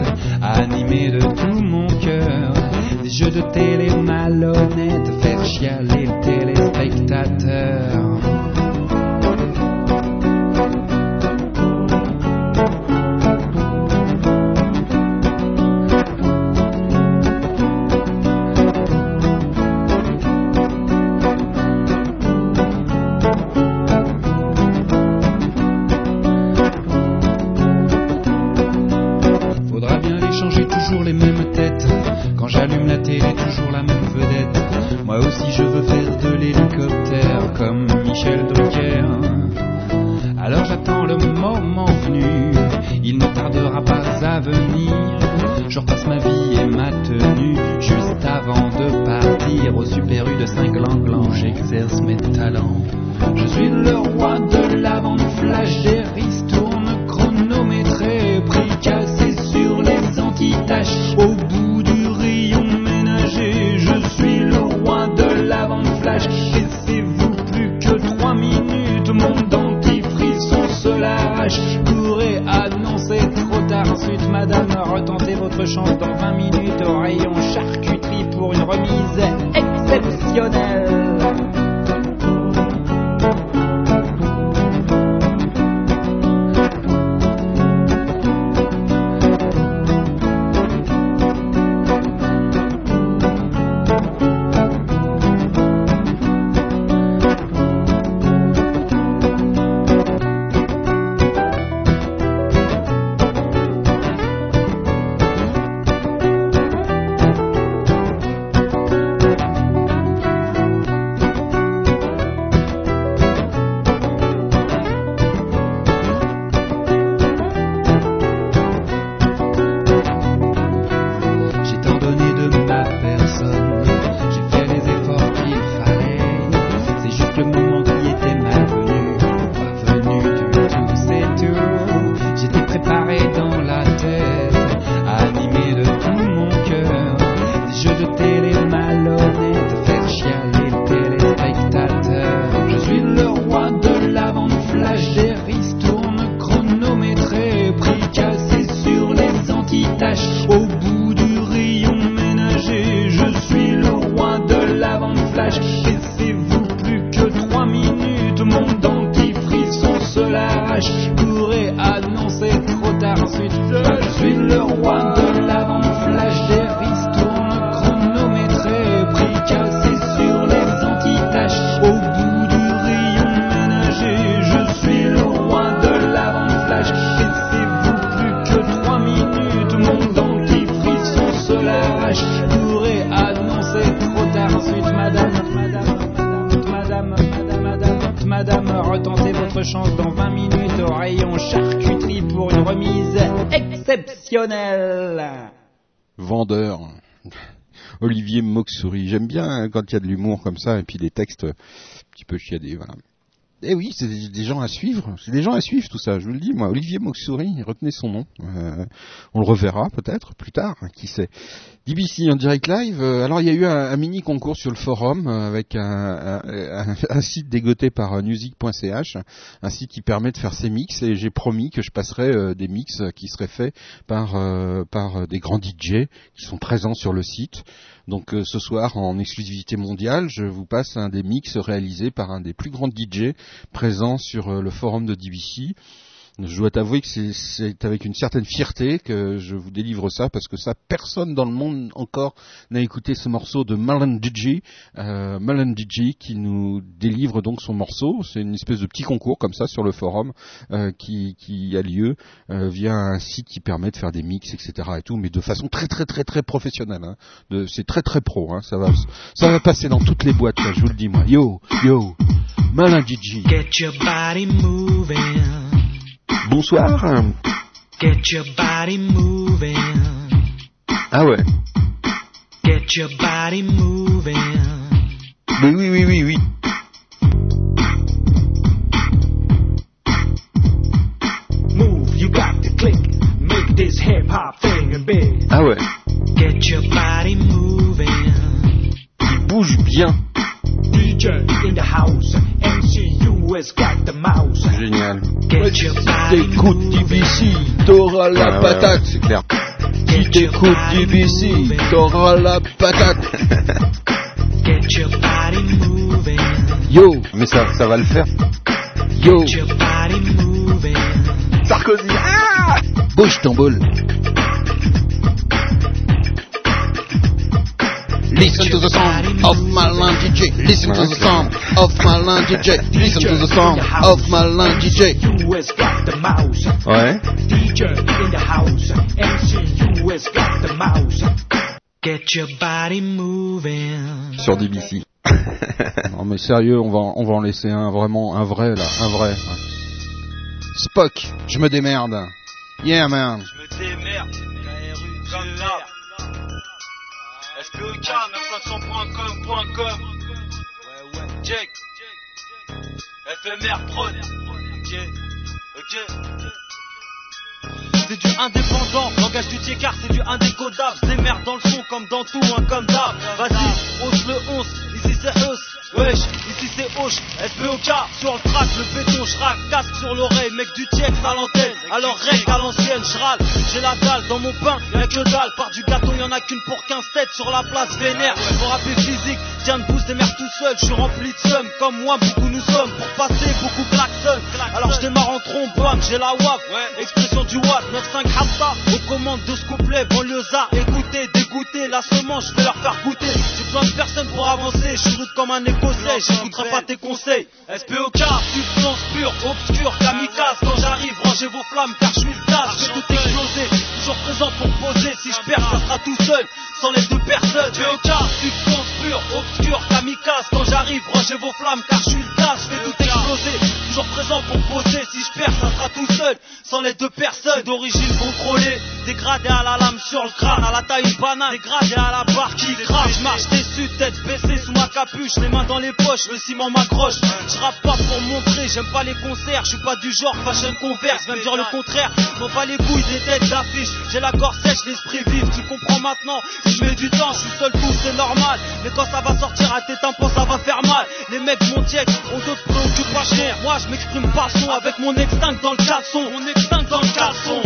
animé de tout mon cœur. Des jeux de télé malhonnêtes, faire chialer le téléspectateur. Vendeur. Olivier Moxoury. J'aime bien hein, quand il y a de l'humour comme ça et puis des textes un petit peu chiadés, voilà. Eh oui, c'est des, des gens à suivre. C'est des gens à suivre tout ça. Je vous le dis, moi, Olivier Moxoury, retenez son nom. Euh, on le reverra peut-être plus tard, hein, qui sait. DBC en direct live. euh, alors il y a eu un, mini concours sur le forum euh, avec un, site dégoté par euh, music.ch, un site qui permet de faire ses mix et j'ai promis que je passerai des mix qui seraient faits par par des grands DJ qui sont présents sur le site. Donc ce soir en exclusivité mondiale, je vous passe un des mix réalisés par un des plus grands DJ présents sur le forum de DBC. Je dois t'avouer que c'est- avec une certaine fierté que je vous délivre ça parce que ça, personne dans le monde encore n'a écouté ce morceau de Malan DJ, euh, Malan DJ qui nous délivre donc son morceau. C'est une espèce de petit concours comme ça sur le forum euh, qui, qui a lieu euh, via un site qui permet de faire des mix, etc. et tout, mais de façon très très très très professionnelle. Hein. C'est très très pro. Hein. Ça va ça va passer dans toutes les boîtes. Là, je vous le dis moi. Yo yo, Malan DJ. Get your body moving. Bonsoir. Get your body moving. Ah ouais. Get your body moving. Mais oui, oui, oui, oui. Move, you got to click. Make this hip hop thing a big. Ah ouais. Get your body moving. Il bouge bien. DJ in the house. MCU has got the mouse. Génial. Get your body T'écoutes DBC, t'auras la Ouais, ouais, patate. ouais, c'est clair. Si t'écoutes DBC, t'auras la patate. Get your body moving. Yo, mais ça, ça va le faire. Yo, Get your body moving. Sarkozy. Ah Bouge ton bol. Listen to the sound of my line DJ. Listen to the sound of my line DJ. Listen to the sound of my line DJ. Got the mouse. Ouais. DJ in the house. MCU has got the mouse. Get your body moving. Sur DBC. non mais sérieux, on va, on va en laisser un vraiment, un vrai là, un vrai. Spock, je me démerde. Yeah man. démerde, comme d'hab. SPOK, 900.com.com. Ouais, ouais, Jake. FMR Prod. Ok, ok. C'est du indépendant, langage du tiers c'est du indécodable. C'est merde dans le son comme dans tout, un comme d'hab. Vas-y, hausse le 11, ici c'est hausse. Wesh, ici c'est hoche, SPOK sur le track, le béton, j'rac, casque sur l'oreille, mec du tiek à l'antenne, alors règle à l'ancienne, j'râle, j'ai la dalle dans mon pain, y'a que dalle, part du gâteau, y'en a qu'une pour 15 têtes sur la place vénère, mon rap est physique, tiens de boost des mères tout seul, je suis rempli de somme, comme moi beaucoup nous sommes, pour passer beaucoup klaxon, alors je démarre en trompe, bam, j'ai la WAP, expression du watt, 9-5 Hatta, aux commandes de ce couplet, banlieusard, écoutez, dégoûtez, la semence, je vais leur faire goûter, j'ai besoin de personne pour avancer, je suis rude comme un écossais, j'écouterai pas tes conseils, SPOK, substance pure, obscure, kamikaze, quand j'arrive, rangez vos flammes, car je suis le tas, je vais tout exploser, toujours présent pour poser, si je perds, ça sera tout seul, sans les deux personnes, SPOK, substance pure, obscure, kamikaze, quand j'arrive, rangez vos flammes, car je suis le tas, je vais tout exploser, toujours présent pour poser, si je perds, ça sera tout seul, sans les deux personnes, d'origine contrôlée, dégradé à la lame sur le crâne, à la taille une banane, dégradé à la barre qui crache, je marche déçu, tête baissée sous ma capuche, les mains dans les poches, le ciment m'accroche, je rappe pas pour montrer, j'aime pas les concerts, je suis pas du genre fashion converse, même dire le contraire, m'en pas les couilles des têtes d'affiche, j'ai la gorge sèche, l'esprit vif, tu comprends maintenant, je mets du temps, je suis seul tout, c'est normal, quand ça va sortir à tes tympans, ça va faire mal, les mecs mon tièque ont d'autres préoccupations, moi je m'exprime pas son, avec mon extinct dans le caleçon, mon extinct dans le caleçon,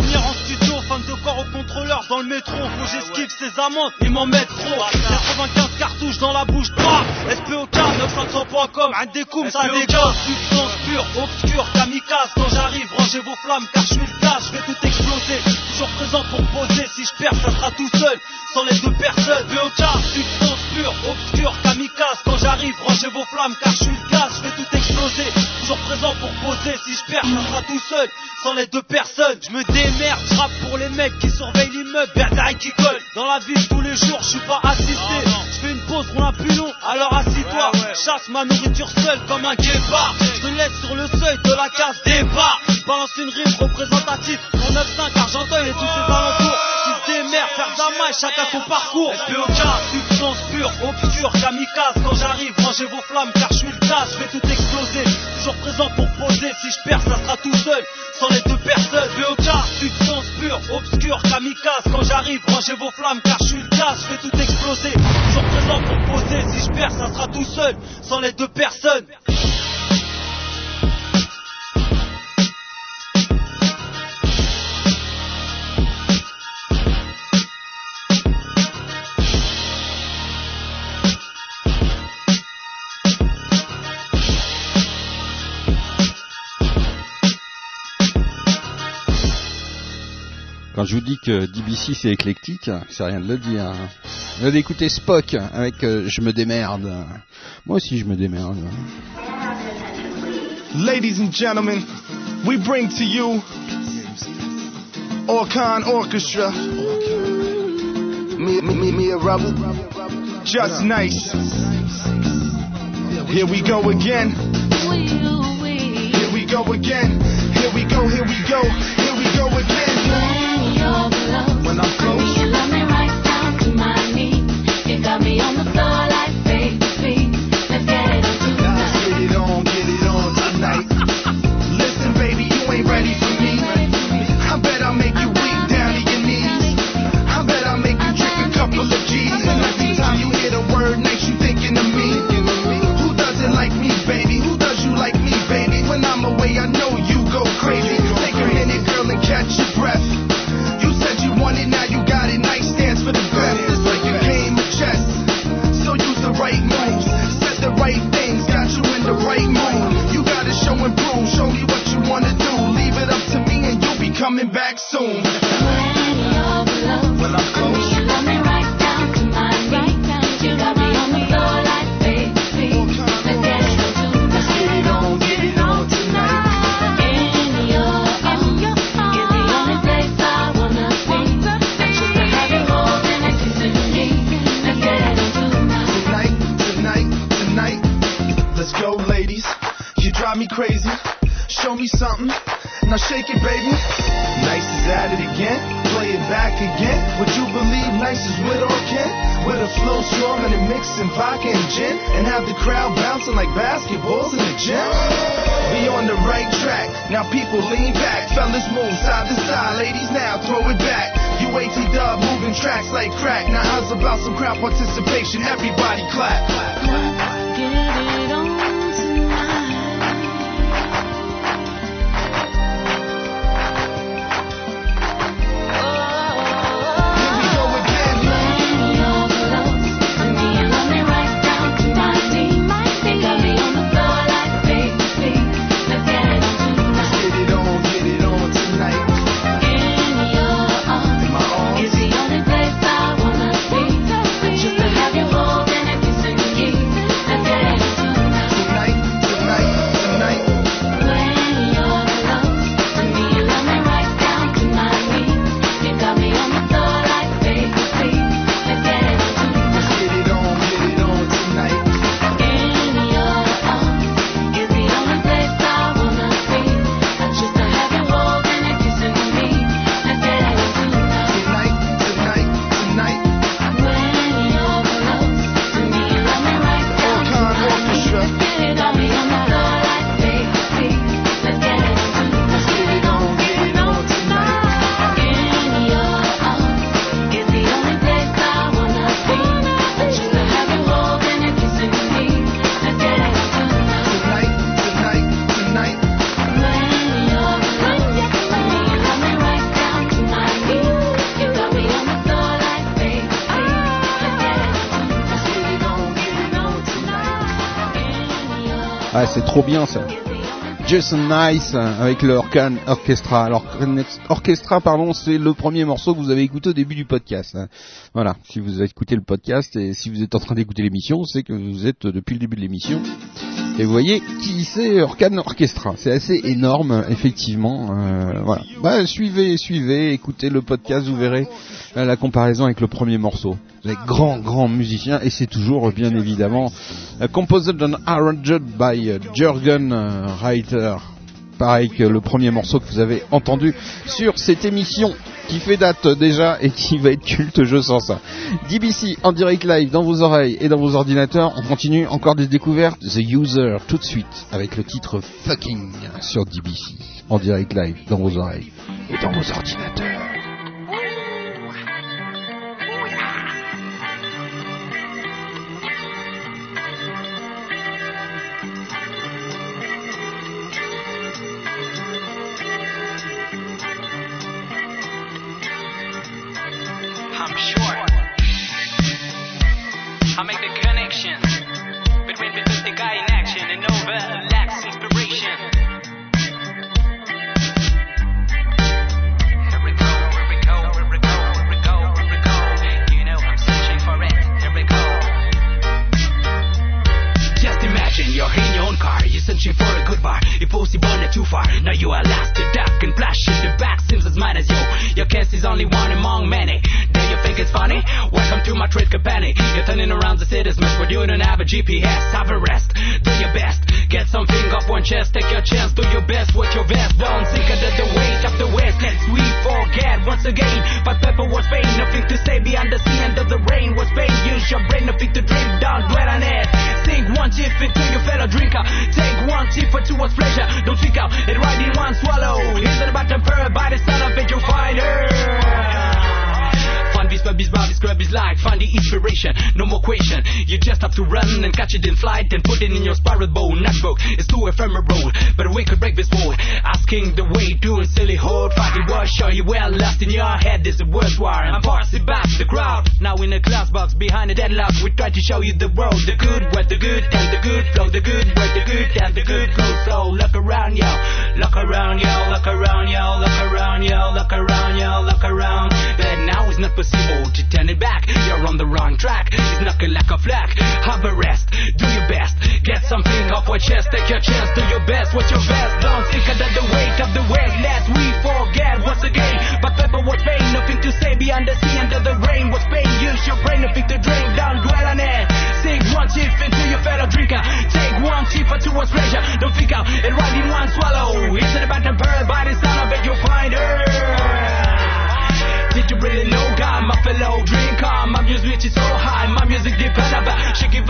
fan de corps au contrôleur dans le métro, faut j'esquive ces amendes, ils m'en mettent trop, 95 cartouches dans la bouche, bah, SPOK, 900.com, un découpe, ça dégage, substance pure, obscure, kamikaze, quand j'arrive, rangez vos flammes, car je suis le gaz, je vais tout exploser, toujours présent pour poser, si je perds, ça sera tout seul, sans les deux personnes, SPOK, substance pure, obscure, kamikaze, quand j'arrive, rangez vos flammes, car je suis le gaz, je vais tout exploser, toujours présent pour poser, si je perds, ça sera tout seul, sans les deux personnes, je me démerde, je pour les mecs qui surveillent l'immeuble, Bernard qui colle, dans la ville tous les jours, je suis pas assisté, je fais une pause, on a plus long, alors assis-toi, chasse ma nourriture seule comme un guépard, je te laisse sur le seuil de la case départ, balance une rime représentative, mon 9-5 Argenteuil et tous ses alentours, qui se démerdent, faire de la maille, chacun son parcours, SPOK, substance pure, obscure, kamikaze, quand j'arrive, rangez vos flammes, car je suis le tas, je vais tout exploser, toujours présent pour poser, si je perds, ça sera tout seul, sans les deux personnes, SPOK, substance pure, obscure, kamikaze, quand j'arrive, rangez vos flammes, car je suis le tas, je vais tout exploser, toujours présent pour poser, si je perds, ça sera tout seul, sans les deux personnes. Quand je vous dis que DBC c'est éclectique, c'est rien de le dire. hein. Vous allez écouter Spock avec euh, Je me démerde. Moi aussi je me démerde. Ladies and gentlemen, we bring to you Orkan Orchestra. Me, me, me, me a rebel. Just nice. Here we go again. Here we go again. Here we go, here we go, here we go again. When I'm not close. Show. Show me what you wanna do. Leave it up to me and you'll be coming back soon. When I'm close. Me something. Now shake it, baby. Nice is at it again. Play it back again. Would you believe Nice is with or Ken? With a flow strong and a mix and vodka and gin. And have the crowd bouncing like basketballs in the gym. Be on the right track. Now people lean back. Fellas move side to side. Ladies now throw it back. You UAT dub moving tracks like crack. Now how's about some crowd participation? Everybody clap. Let's trop bien ça. Jason Nice avec le Orkan Orchestra. Orchestra, pardon, c'est le premier morceau que vous avez écouté au début du podcast. Voilà, si vous avez écouté le podcast et si vous êtes en train d'écouter l'émission, c'est que vous êtes depuis le début de l'émission. Et vous voyez qui c'est Orkan Orchestra. C'est assez énorme, effectivement. Euh, voilà. Bah, suivez, suivez, écoutez le podcast, vous verrez euh, la comparaison avec le premier morceau. Les grands, grands musiciens, et c'est toujours, bien évidemment, euh, composed and arranged by euh, Jürgen Reiter. Pareil que le premier morceau que vous avez entendu sur cette émission qui fait date déjà et qui va être culte, je sens ça. DBC en direct live dans vos oreilles et dans vos ordinateurs. On continue encore des découvertes. The User tout de suite avec le titre Fucking sur DBC en direct live dans vos oreilles et dans vos ordinateurs. हमें searching for a good bar. If possible, not too far. Now you are lost to duck and flash in the back seems as mad as you. Your case is only one among many. Do you think it's funny? Welcome to my trade company. You're turning around the city's mess, but you don't have a GPS. Have a rest, do your best. Get something off one chest, take your chance, do your best with your best. Don't sink under the weight of the west. Let's we forget once again. But pepper was pain, nothing to say beyond the sea under the rain was pain. Use your brain, nothing to drink, don't dwell on it. Sing one tip into your fellow drinker. Take one tip for two towards pleasure. Don't tweak out it right in one swallow. Here's the bottom per by the sound of it, you'll find her. Fun bis, bis, bis, club is like finding inspiration. No more question. You just have to run and catch it in flight and put it in your spiral bowl. Notebook is too ephemeral, but we could break this mold. Asking the way, doing silly hold, fighting war. Show you well lost in your head. This is worthwhile. I'm passing back the crowd. Now in a glass box behind a deadlock, we try to show you the world, the good, where the good and the good flow, the good, where the good and the good flow. So look around, yo, look around, yo, look around, yo, look around, yo, look around, yo, look around. But now it's not possible to turn it back. You're on the wrong track. It's knocking like a flag. Have a rest, do your best, get something off your chest, take your chance, do your best. What's your best? Don't think under the weight of the weight. Lest we forget once again. But paper was pain, nothing to say beyond the sea, under the rain. What's pain? Use your brain, to drink. Don't dwell on it. Sink one chief into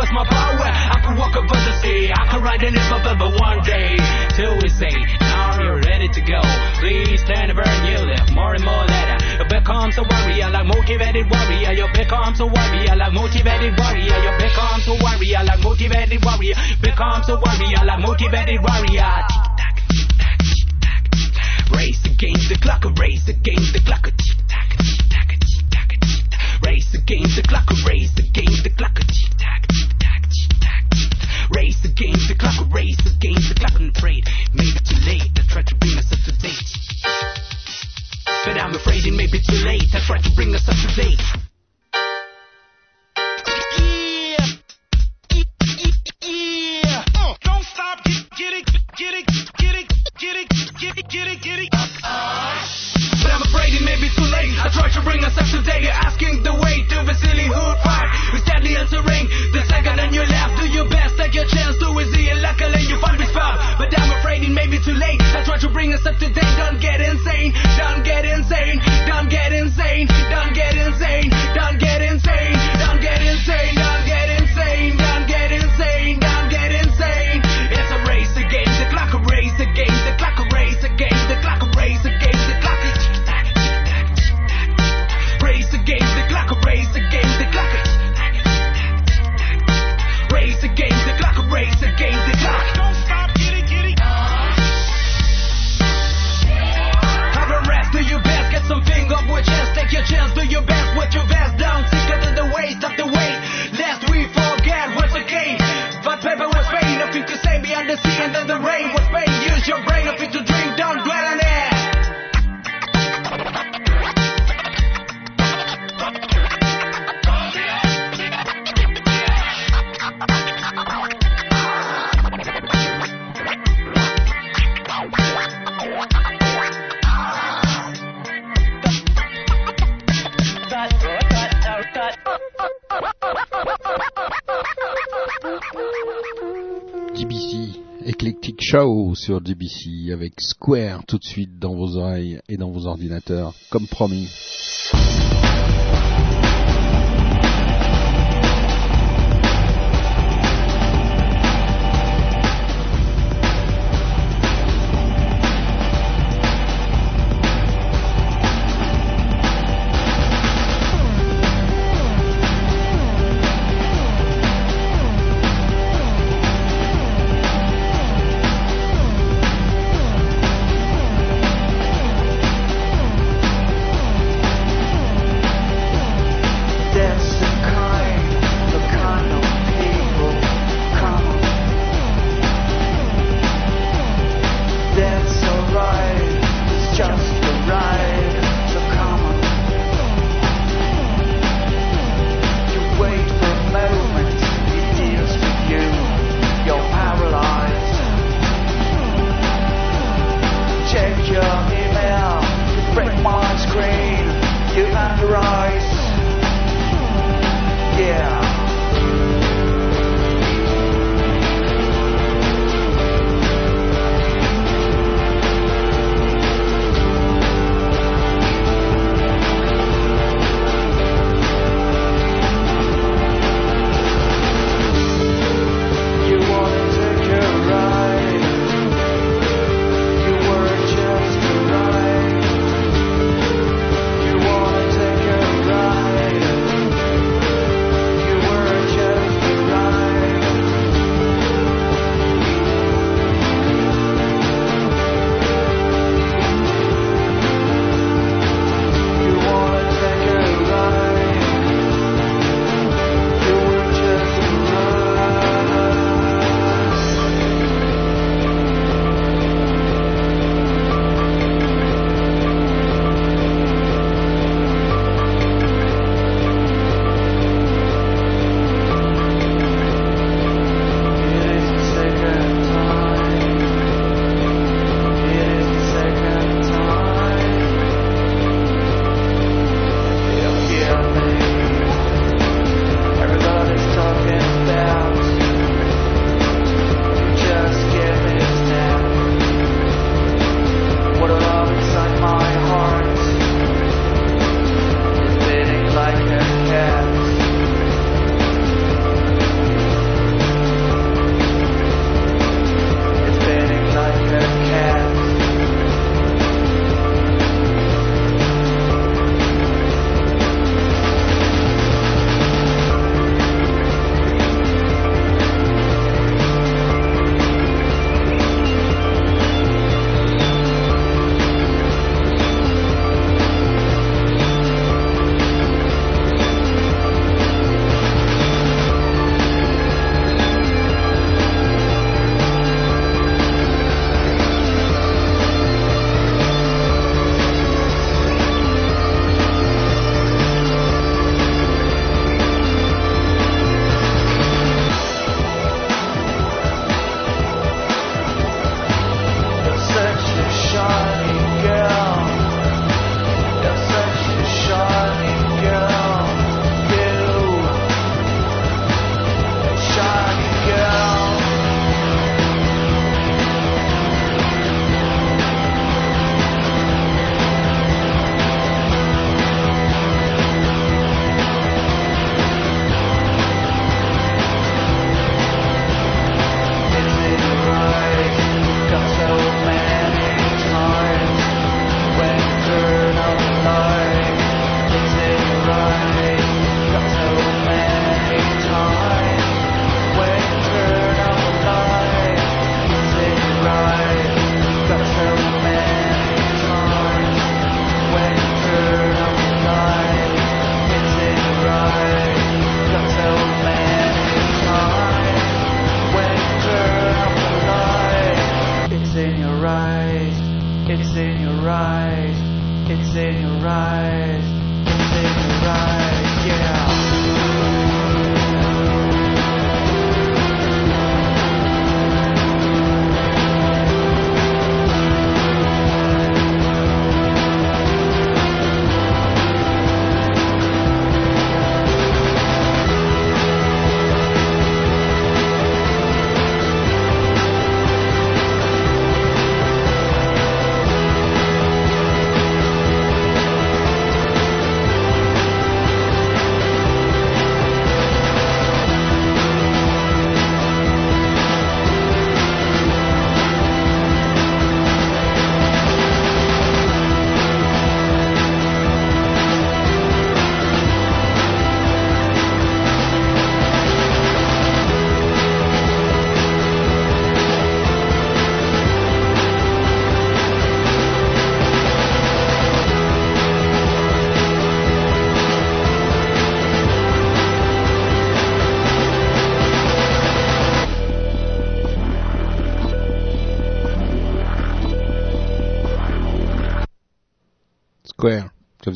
Us my power. I could walk over the sea, I could ride in it forever one day. Till we say, now you're ready to go. Please stand and you live more and more later. You become so warrior, like motivated warrior. You become so warrior, like motivated warrior. You become so warrior, like motivated warrior. Become so warrior, like motivated warrior. Race against the clock, race against the clock. Race against the clock, race against the clock. Race the against the clock, race the against the clock. I'm afraid maybe too late. I try to bring us up to date. But I'm afraid it may be too late. I try to bring us up to date. Yeah. Uh, don't stop. Get, it, get it, get it, get it, get it, get it, get it. But I'm afraid it may be too late. I try to bring us up to date. You're asking the way to the silly hood fight. We're steadily answering. The second on your left, do your best. Take your chance to easy and luckily you find this spot. But I'm afraid it may be too late. I try to bring us up to date. Don't get insane. Don't get insane. Don't get insane. Don't get insane. Don't get insane. Don't and then the rain was pain. Use your brain, Eclectic Show sur DBC avec Square tout de suite dans vos oreilles et dans vos ordinateurs, comme promis.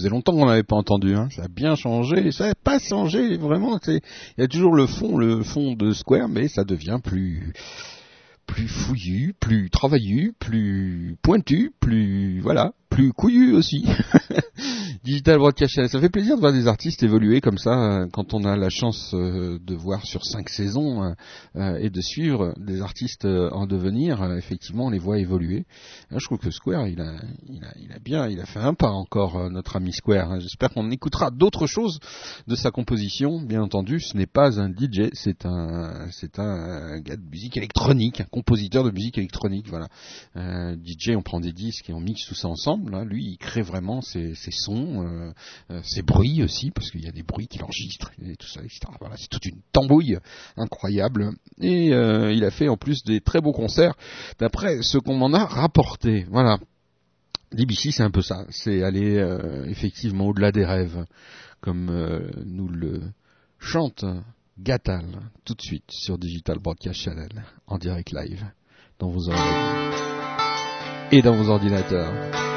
Faisait longtemps qu'on n'avait pas entendu, hein. ça a bien changé, ça n'a pas changé vraiment. Il y a toujours le fond, le fond de Square, mais ça devient plus plus fouillu, plus travaillu, plus pointu, plus voilà, plus couillu aussi. Digital Broadcast Channel, ça fait plaisir de voir des artistes évoluer comme ça euh, quand on a la chance euh, de voir sur cinq saisons euh, et de suivre des artistes en devenir. effectivement, on les voit évoluer. Là, je trouve que Square, il a, bien, il a fait un pas encore notre ami Square. hein. J'espère qu'on écoutera d'autres choses de sa composition. Bien entendu, ce n'est pas un DJ, c'est un, c'est un, gars de musique électronique, un compositeur de musique électronique. Voilà. DJ, on prend des disques et on mixe tout ça ensemble. Là, lui, il crée vraiment ses sons, euh, euh, ses bruits aussi, parce qu'il y a des bruits qu'il enregistre et tout ça, etc. Voilà, c'est toute une tambouille incroyable. Et euh, il a fait en plus des très beaux concerts, d'après ce qu'on m'en a rapporté. Voilà. DBC, c'est un peu ça. C'est aller euh, effectivement au-delà des rêves, comme euh, nous le chante Gatal tout de suite sur Digital Broadcast Channel en direct live dans vos oreilles et dans vos ordinateurs.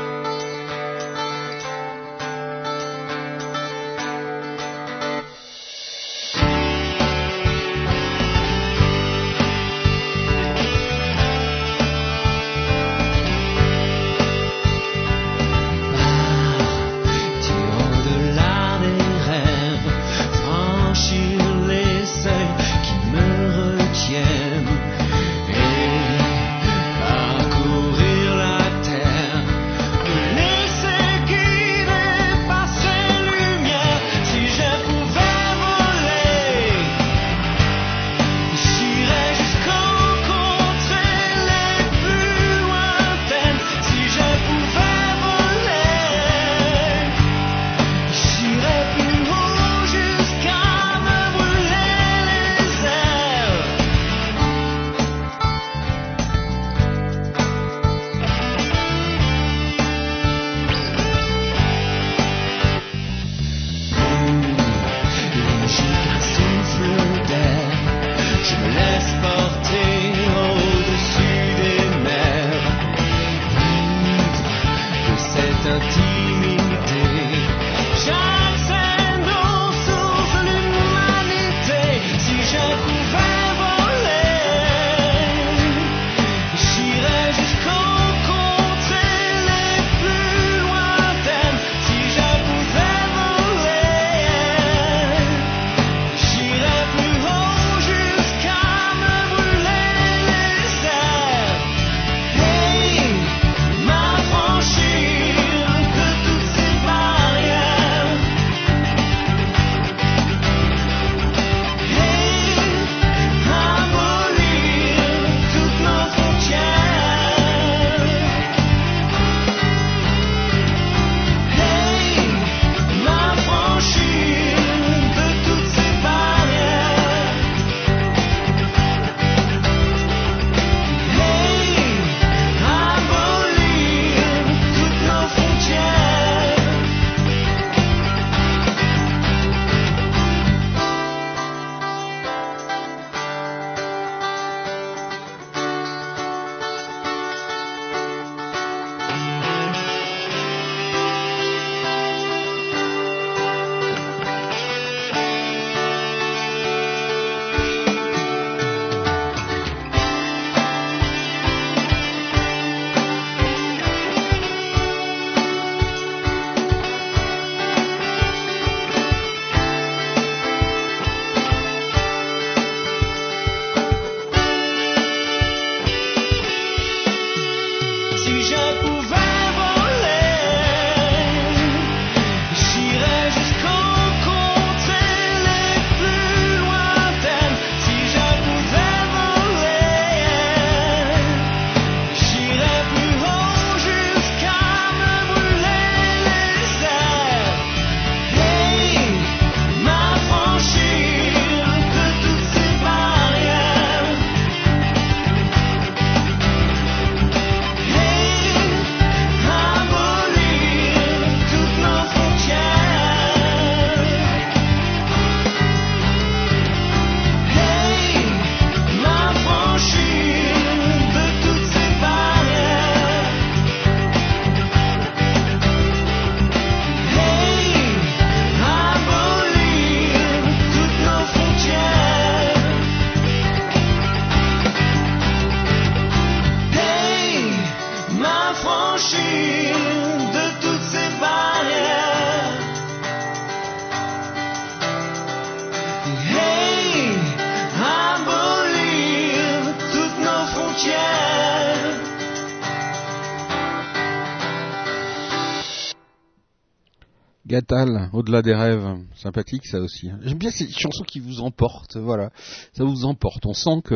Au-delà des rêves, sympathique ça aussi. hein. J'aime bien ces chansons qui vous emportent, voilà. Ça vous emporte. On sent que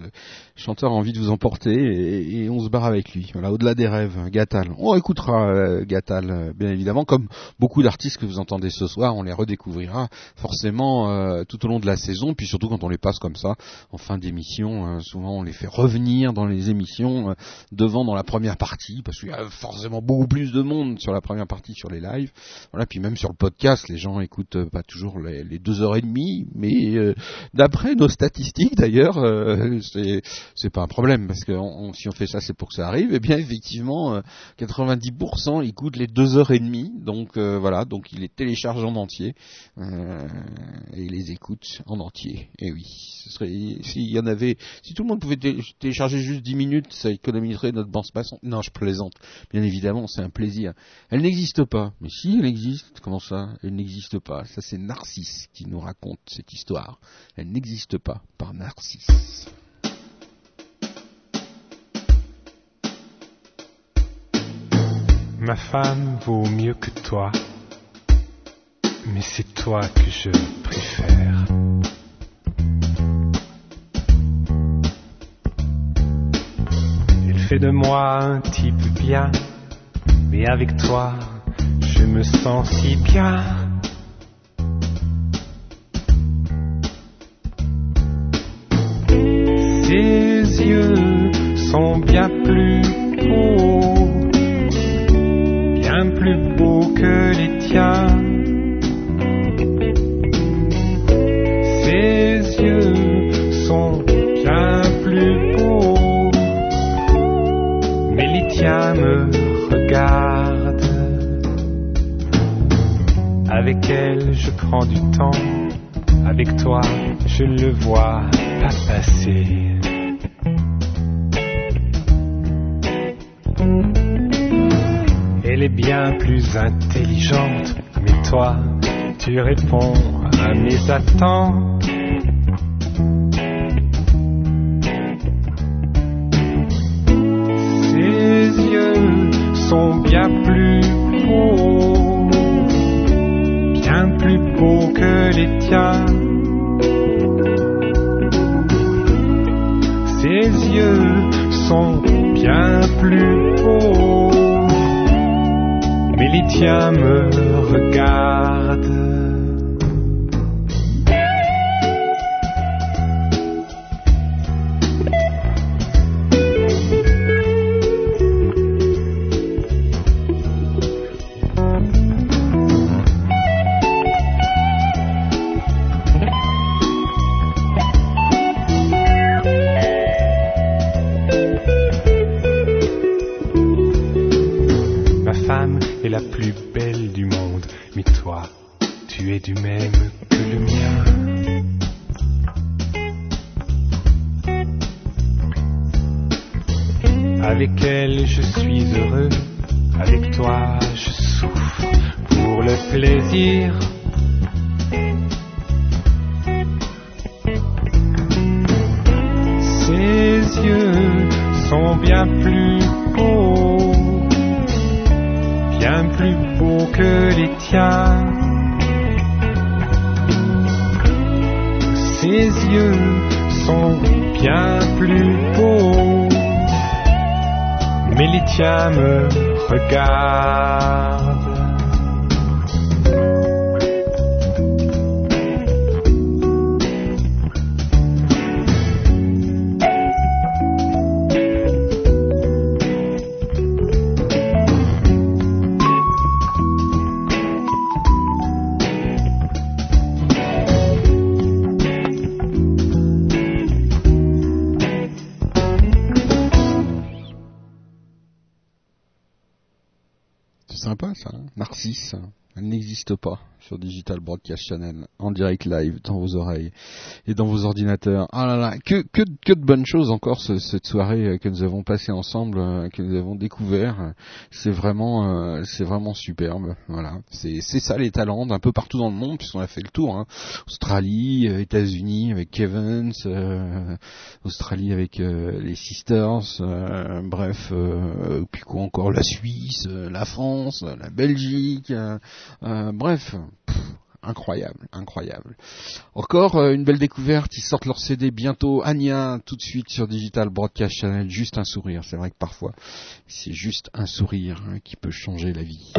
le chanteur a envie de vous emporter et, on se barre avec lui. Voilà, au-delà des rêves, Gatal. On écoutera euh, Gatal, euh, bien évidemment, comme beaucoup d'artistes que vous entendez ce soir, on les redécouvrira forcément euh, tout au long de la saison, puis surtout quand on les passe comme ça en fin d'émission. euh, souvent, on les fait revenir dans les émissions devant dans la première partie, parce qu'il y a forcément beaucoup plus de monde sur la première partie sur les lives. Voilà, puis même sur le podcast, les gens écoutent pas toujours les, les deux heures et demie, mais d'après nos statistiques d'ailleurs, c'est c'est pas un problème parce que si on fait ça, c'est pour que ça arrive. Et bien effectivement, euh, 90% écoutent les deux heures et demie, donc euh, voilà, donc ils les téléchargent en entier euh, et ils les écoutent en entier. Et oui, ce serait s'il y en avait, si tout le monde pouvait té- télécharger juste 10 minutes, ça économiserait notre bande passante. Non, je plaisante. Bien évidemment, c'est un plaisir. Elle n'existe pas. Mais si, elle existe. Comment ça? Elle n'existe pas. Ça, c'est Narcisse qui nous raconte cette histoire. Elle n'existe pas par Narcisse. Ma femme vaut mieux que toi, mais c'est toi que je préfère. Elle fait de moi un type bien, mais avec toi, je me sens si bien. Ses yeux sont bien plus beaux plus beau que les tiens. Ses yeux sont bien plus beaux, mais les tiens me regardent. Avec elle, je prends du temps. Avec toi, je le vois pas passer. Bien plus intelligente, mais toi, tu réponds à mes attentes. Elle n'existe pas sur Digital Broadcast Channel, en direct live, dans vos oreilles et dans vos ordinateurs. Ah là là, que, que, que de bonnes choses encore ce- cette soirée euh, que nous avons passée ensemble, euh, que nous avons découvert. C'est vraiment, euh, c'est vraiment superbe. Voilà, c'est ça les talents d'un peu partout dans le monde, puisqu'on a fait le tour. Hein. Australie, États-Unis avec Kevins, euh, Australie avec euh, les Sisters, euh, bref, puis quoi encore, la Suisse, la France, la Belgique, bref, incroyable, incroyable. Encore euh, une belle découverte, ils sortent leur CD bientôt, Anya, tout de suite sur Digital Broadcast Channel, juste un sourire, c'est vrai que parfois c'est juste un sourire hein, qui peut changer la vie.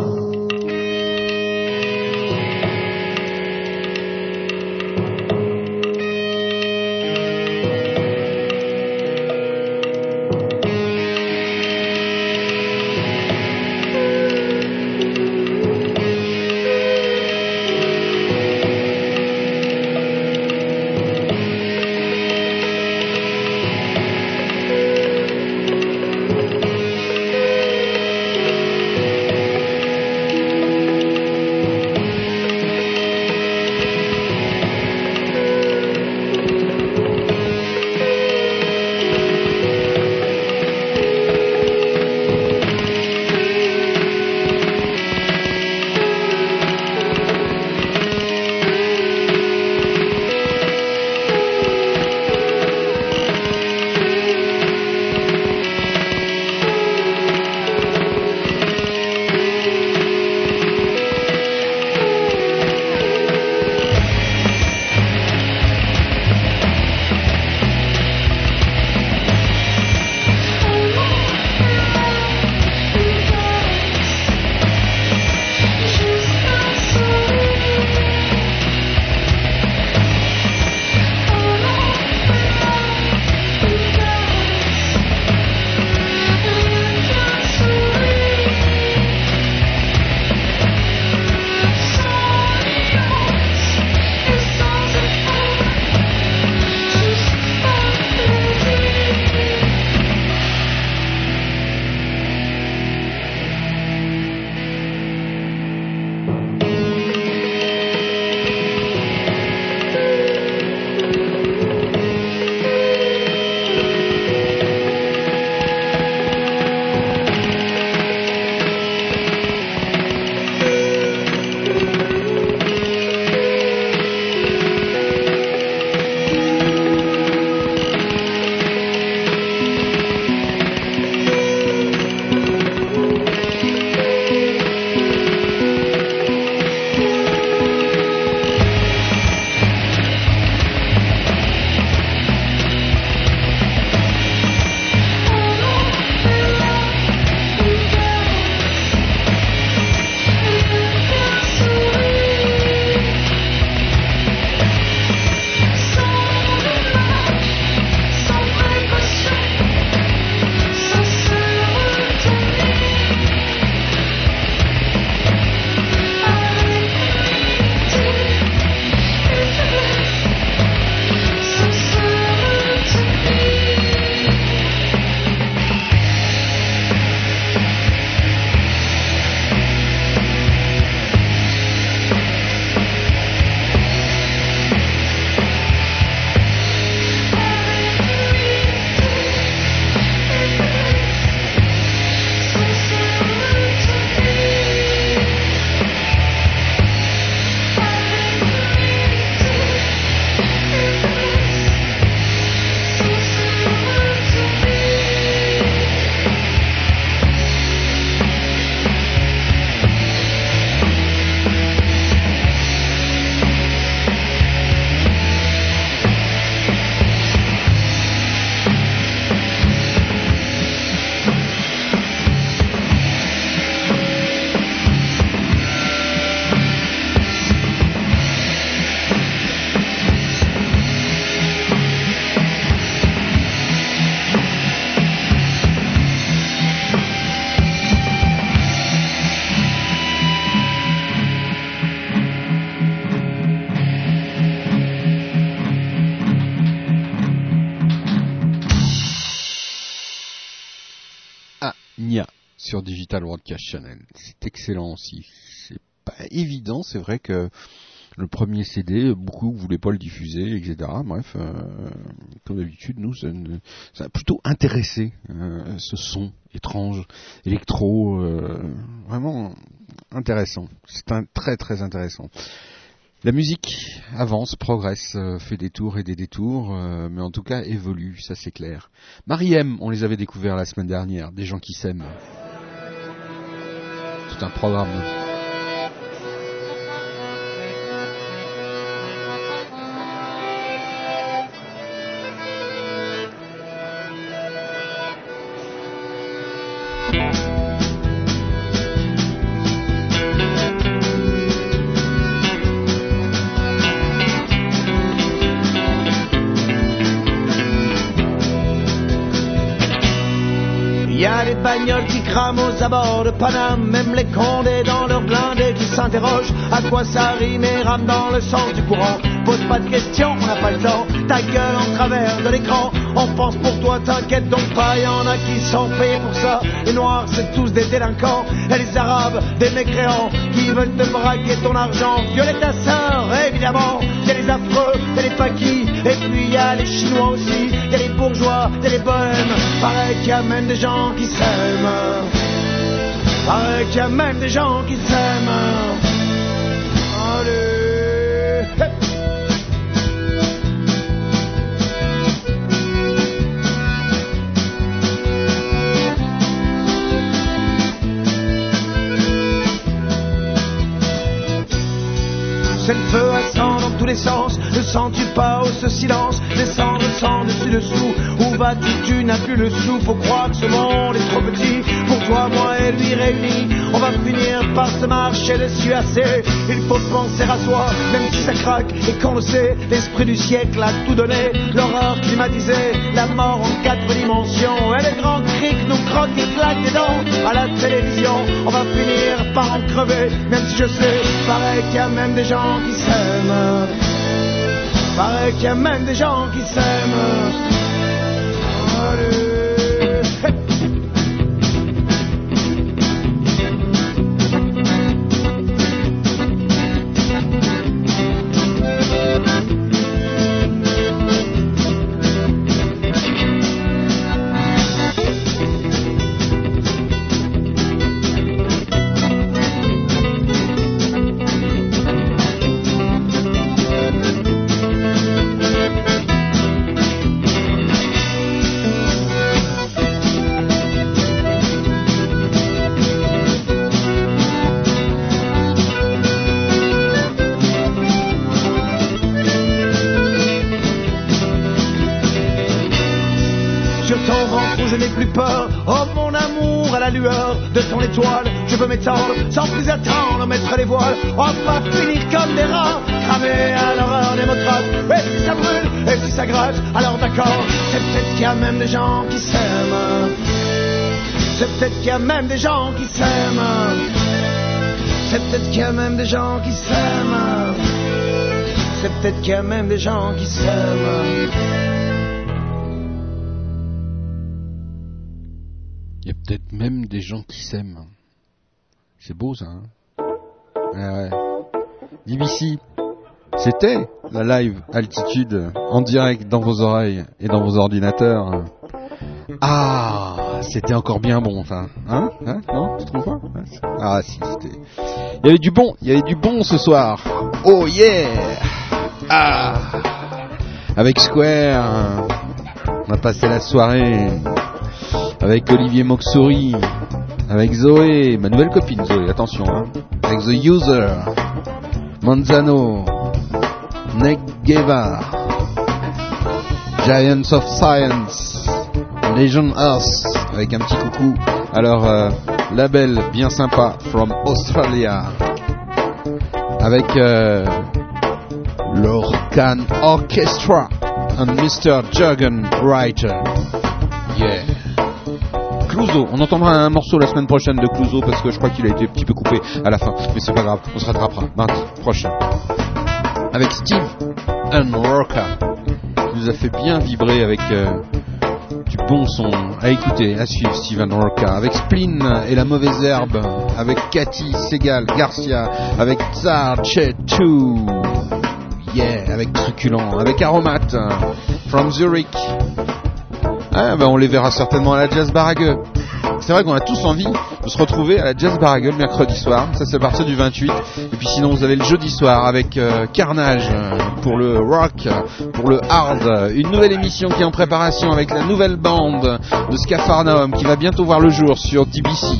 Sur Digital Broadcast Channel. C'est excellent aussi. C'est pas évident. C'est vrai que le premier CD, beaucoup voulaient pas le diffuser, etc. Bref, euh, comme d'habitude, nous, ça, a plutôt intéressé euh, ce son étrange, électro, euh, vraiment intéressant. C'est un très très intéressant. La musique avance, progresse, fait des tours et des détours, mais en tout cas évolue, ça c'est clair. Mariem, on les avait découverts la semaine dernière, des gens qui s'aiment. Un programme. Crament aux abords de Paname, même les condés dans leurs blindés qui s'interrogent à quoi ça rime et rame dans le sens du courant? Pose pas de questions, on n'a pas le temps. Ta gueule en travers de l'écran, on pense pour toi, t'inquiète donc pas. Y en a qui sont payés pour ça. Les noirs, c'est tous des délinquants, et les arabes, des mécréants qui veulent te braquer ton argent. Violer ta sœur, évidemment. Y a les affreux, y a les paquis, et puis y a les chinois aussi. Y a les bourgeois, y a les bohèmes. Pareil qu'il y a même des gens qui s'aiment. Pareil qu'il y a même des gens qui s'aiment. Allez. C'est le Ne sens-tu pas oh, ce silence? Descendre sans dessus dessous. Où vas-tu? Tu n'as plus le sou. Faut croire que ce monde est trop petit. Pour toi, moi et lui réunis. On va finir par se marcher dessus assez. Il faut penser à soi, même si ça craque. Et qu'on le sait, l'esprit du siècle a tout donné. L'horreur climatisée, la mort en quatre dimensions. Et les grands cris que nous croquent et claquent des dents à la télévision. On va finir par en crever, même si je sais, pareil qu'il y a même des gens qui s'aiment. Pareil qu'il y a même des gens qui s'aiment. On va finir comme des rats Cramés à l'horreur démocrate. Et si ça brûle, et si ça gratte Alors d'accord, c'est peut-être qu'il y a même des gens qui s'aiment. C'est peut-être qu'il y a même des gens qui s'aiment. C'est peut-être qu'il y a même des gens qui s'aiment. C'est peut-être qu'il y a même des gens qui s'aiment. Il y a peut-être même des gens qui s'aiment. C'est beau ça, hein? Ouais. DBC, c'était la live altitude en direct dans vos oreilles et dans vos ordinateurs. Ah, c'était encore bien bon ça, hein, hein Non, tu trouves pas Ah si, c'était. Il y avait du bon, il y avait du bon ce soir. Oh yeah Ah Avec Square, on a passé la soirée avec Olivier Moxouri, avec Zoé, ma nouvelle copine Zoé, attention, hein, avec The User, Manzano, Nick Giants of Science, Legion Earth, avec un petit coucou leur euh, label bien sympa from Australia, avec euh, l'Orcan Orchestra, un Mr. Jurgen Writer. Yeah. Clouseau, on entendra un morceau la semaine prochaine de Clouseau parce que je crois qu'il a été un petit peu coupé à la fin, mais c'est pas grave, on se rattrapera mardi prochain. Avec Steve Unworker, qui nous a fait bien vibrer avec euh, du bon son à écouter, à suivre Steven Roca avec Spleen et la mauvaise herbe, avec Cathy Segal Garcia, avec Tsar Chet 2, yeah, avec Truculent, avec Aromat, from Zurich. Ah, ben on les verra certainement à la Jazz Barague. C'est vrai qu'on a tous envie de se retrouver à la Jazz Barague le mercredi soir. Ça, c'est à partir du 28. Et puis sinon, vous avez le jeudi soir avec euh, Carnage euh, pour le rock, pour le hard. Une nouvelle émission qui est en préparation avec la nouvelle bande de Scafarnaum qui va bientôt voir le jour sur TBC.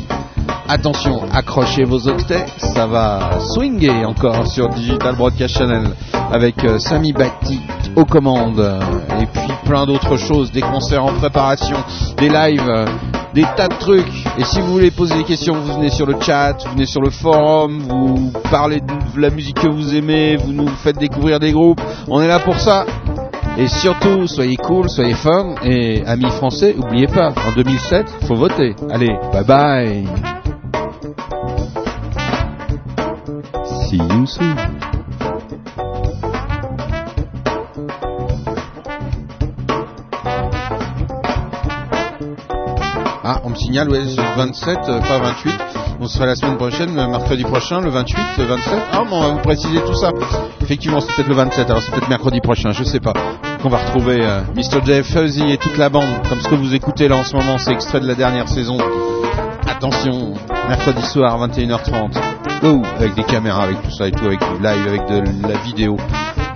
Attention, accrochez vos octets, ça va swinger encore sur Digital Broadcast Channel avec euh, Sami Bati aux commandes et puis plein d'autres choses, des concerts en préparation, des lives, euh, des tas de trucs. Et si vous voulez poser des questions, vous venez sur le chat, vous venez sur le forum, vous parlez de la musique que vous aimez, vous nous faites découvrir des groupes. On est là pour ça. Et surtout, soyez cool, soyez fun. Et amis français, oubliez pas, en 2007, faut voter. Allez, bye bye. Ah, on me signale, ouais, c'est le 27, euh, pas 28. On sera la semaine prochaine, le mercredi prochain, le 28, le 27. Ah, bon, on va vous préciser tout ça. Effectivement, c'est peut-être le 27, alors c'est peut-être mercredi prochain, je sais pas. Qu'on va retrouver euh, Mr. Jeff Fuzzy et toute la bande, comme ce que vous écoutez là en ce moment, c'est extrait de la dernière saison. Attention, mercredi soir, 21h30. Oh, avec des caméras, avec tout ça et tout, avec du live, avec de la vidéo.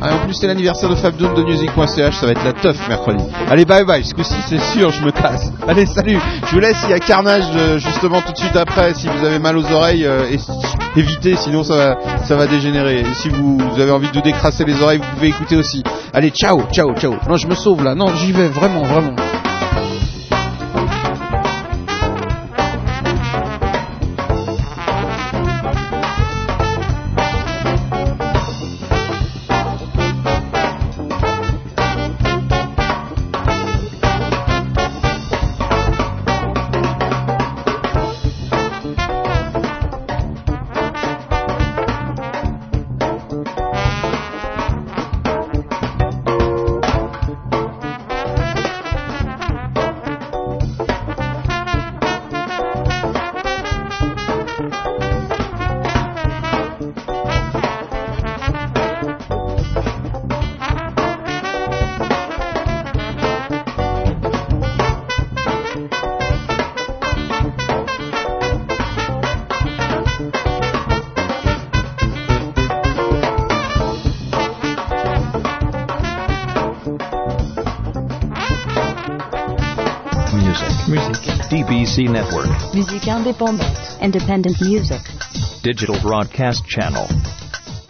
Ah, en plus, c'est l'anniversaire de Fabdoon de Music.ch, ça va être la teuf mercredi. Allez, bye bye, ce coup-ci, c'est sûr, je me casse. Allez, salut, je vous laisse, il y a Carnage euh, justement tout de suite après. Si vous avez mal aux oreilles, euh, évitez, sinon ça va, ça va dégénérer. Si vous avez envie de vous décrasser les oreilles, vous pouvez écouter aussi. Allez, ciao, ciao, ciao. Non, je me sauve là, non, j'y vais, vraiment, vraiment. Musique indépendante. Independent music. Digital Broadcast Channel.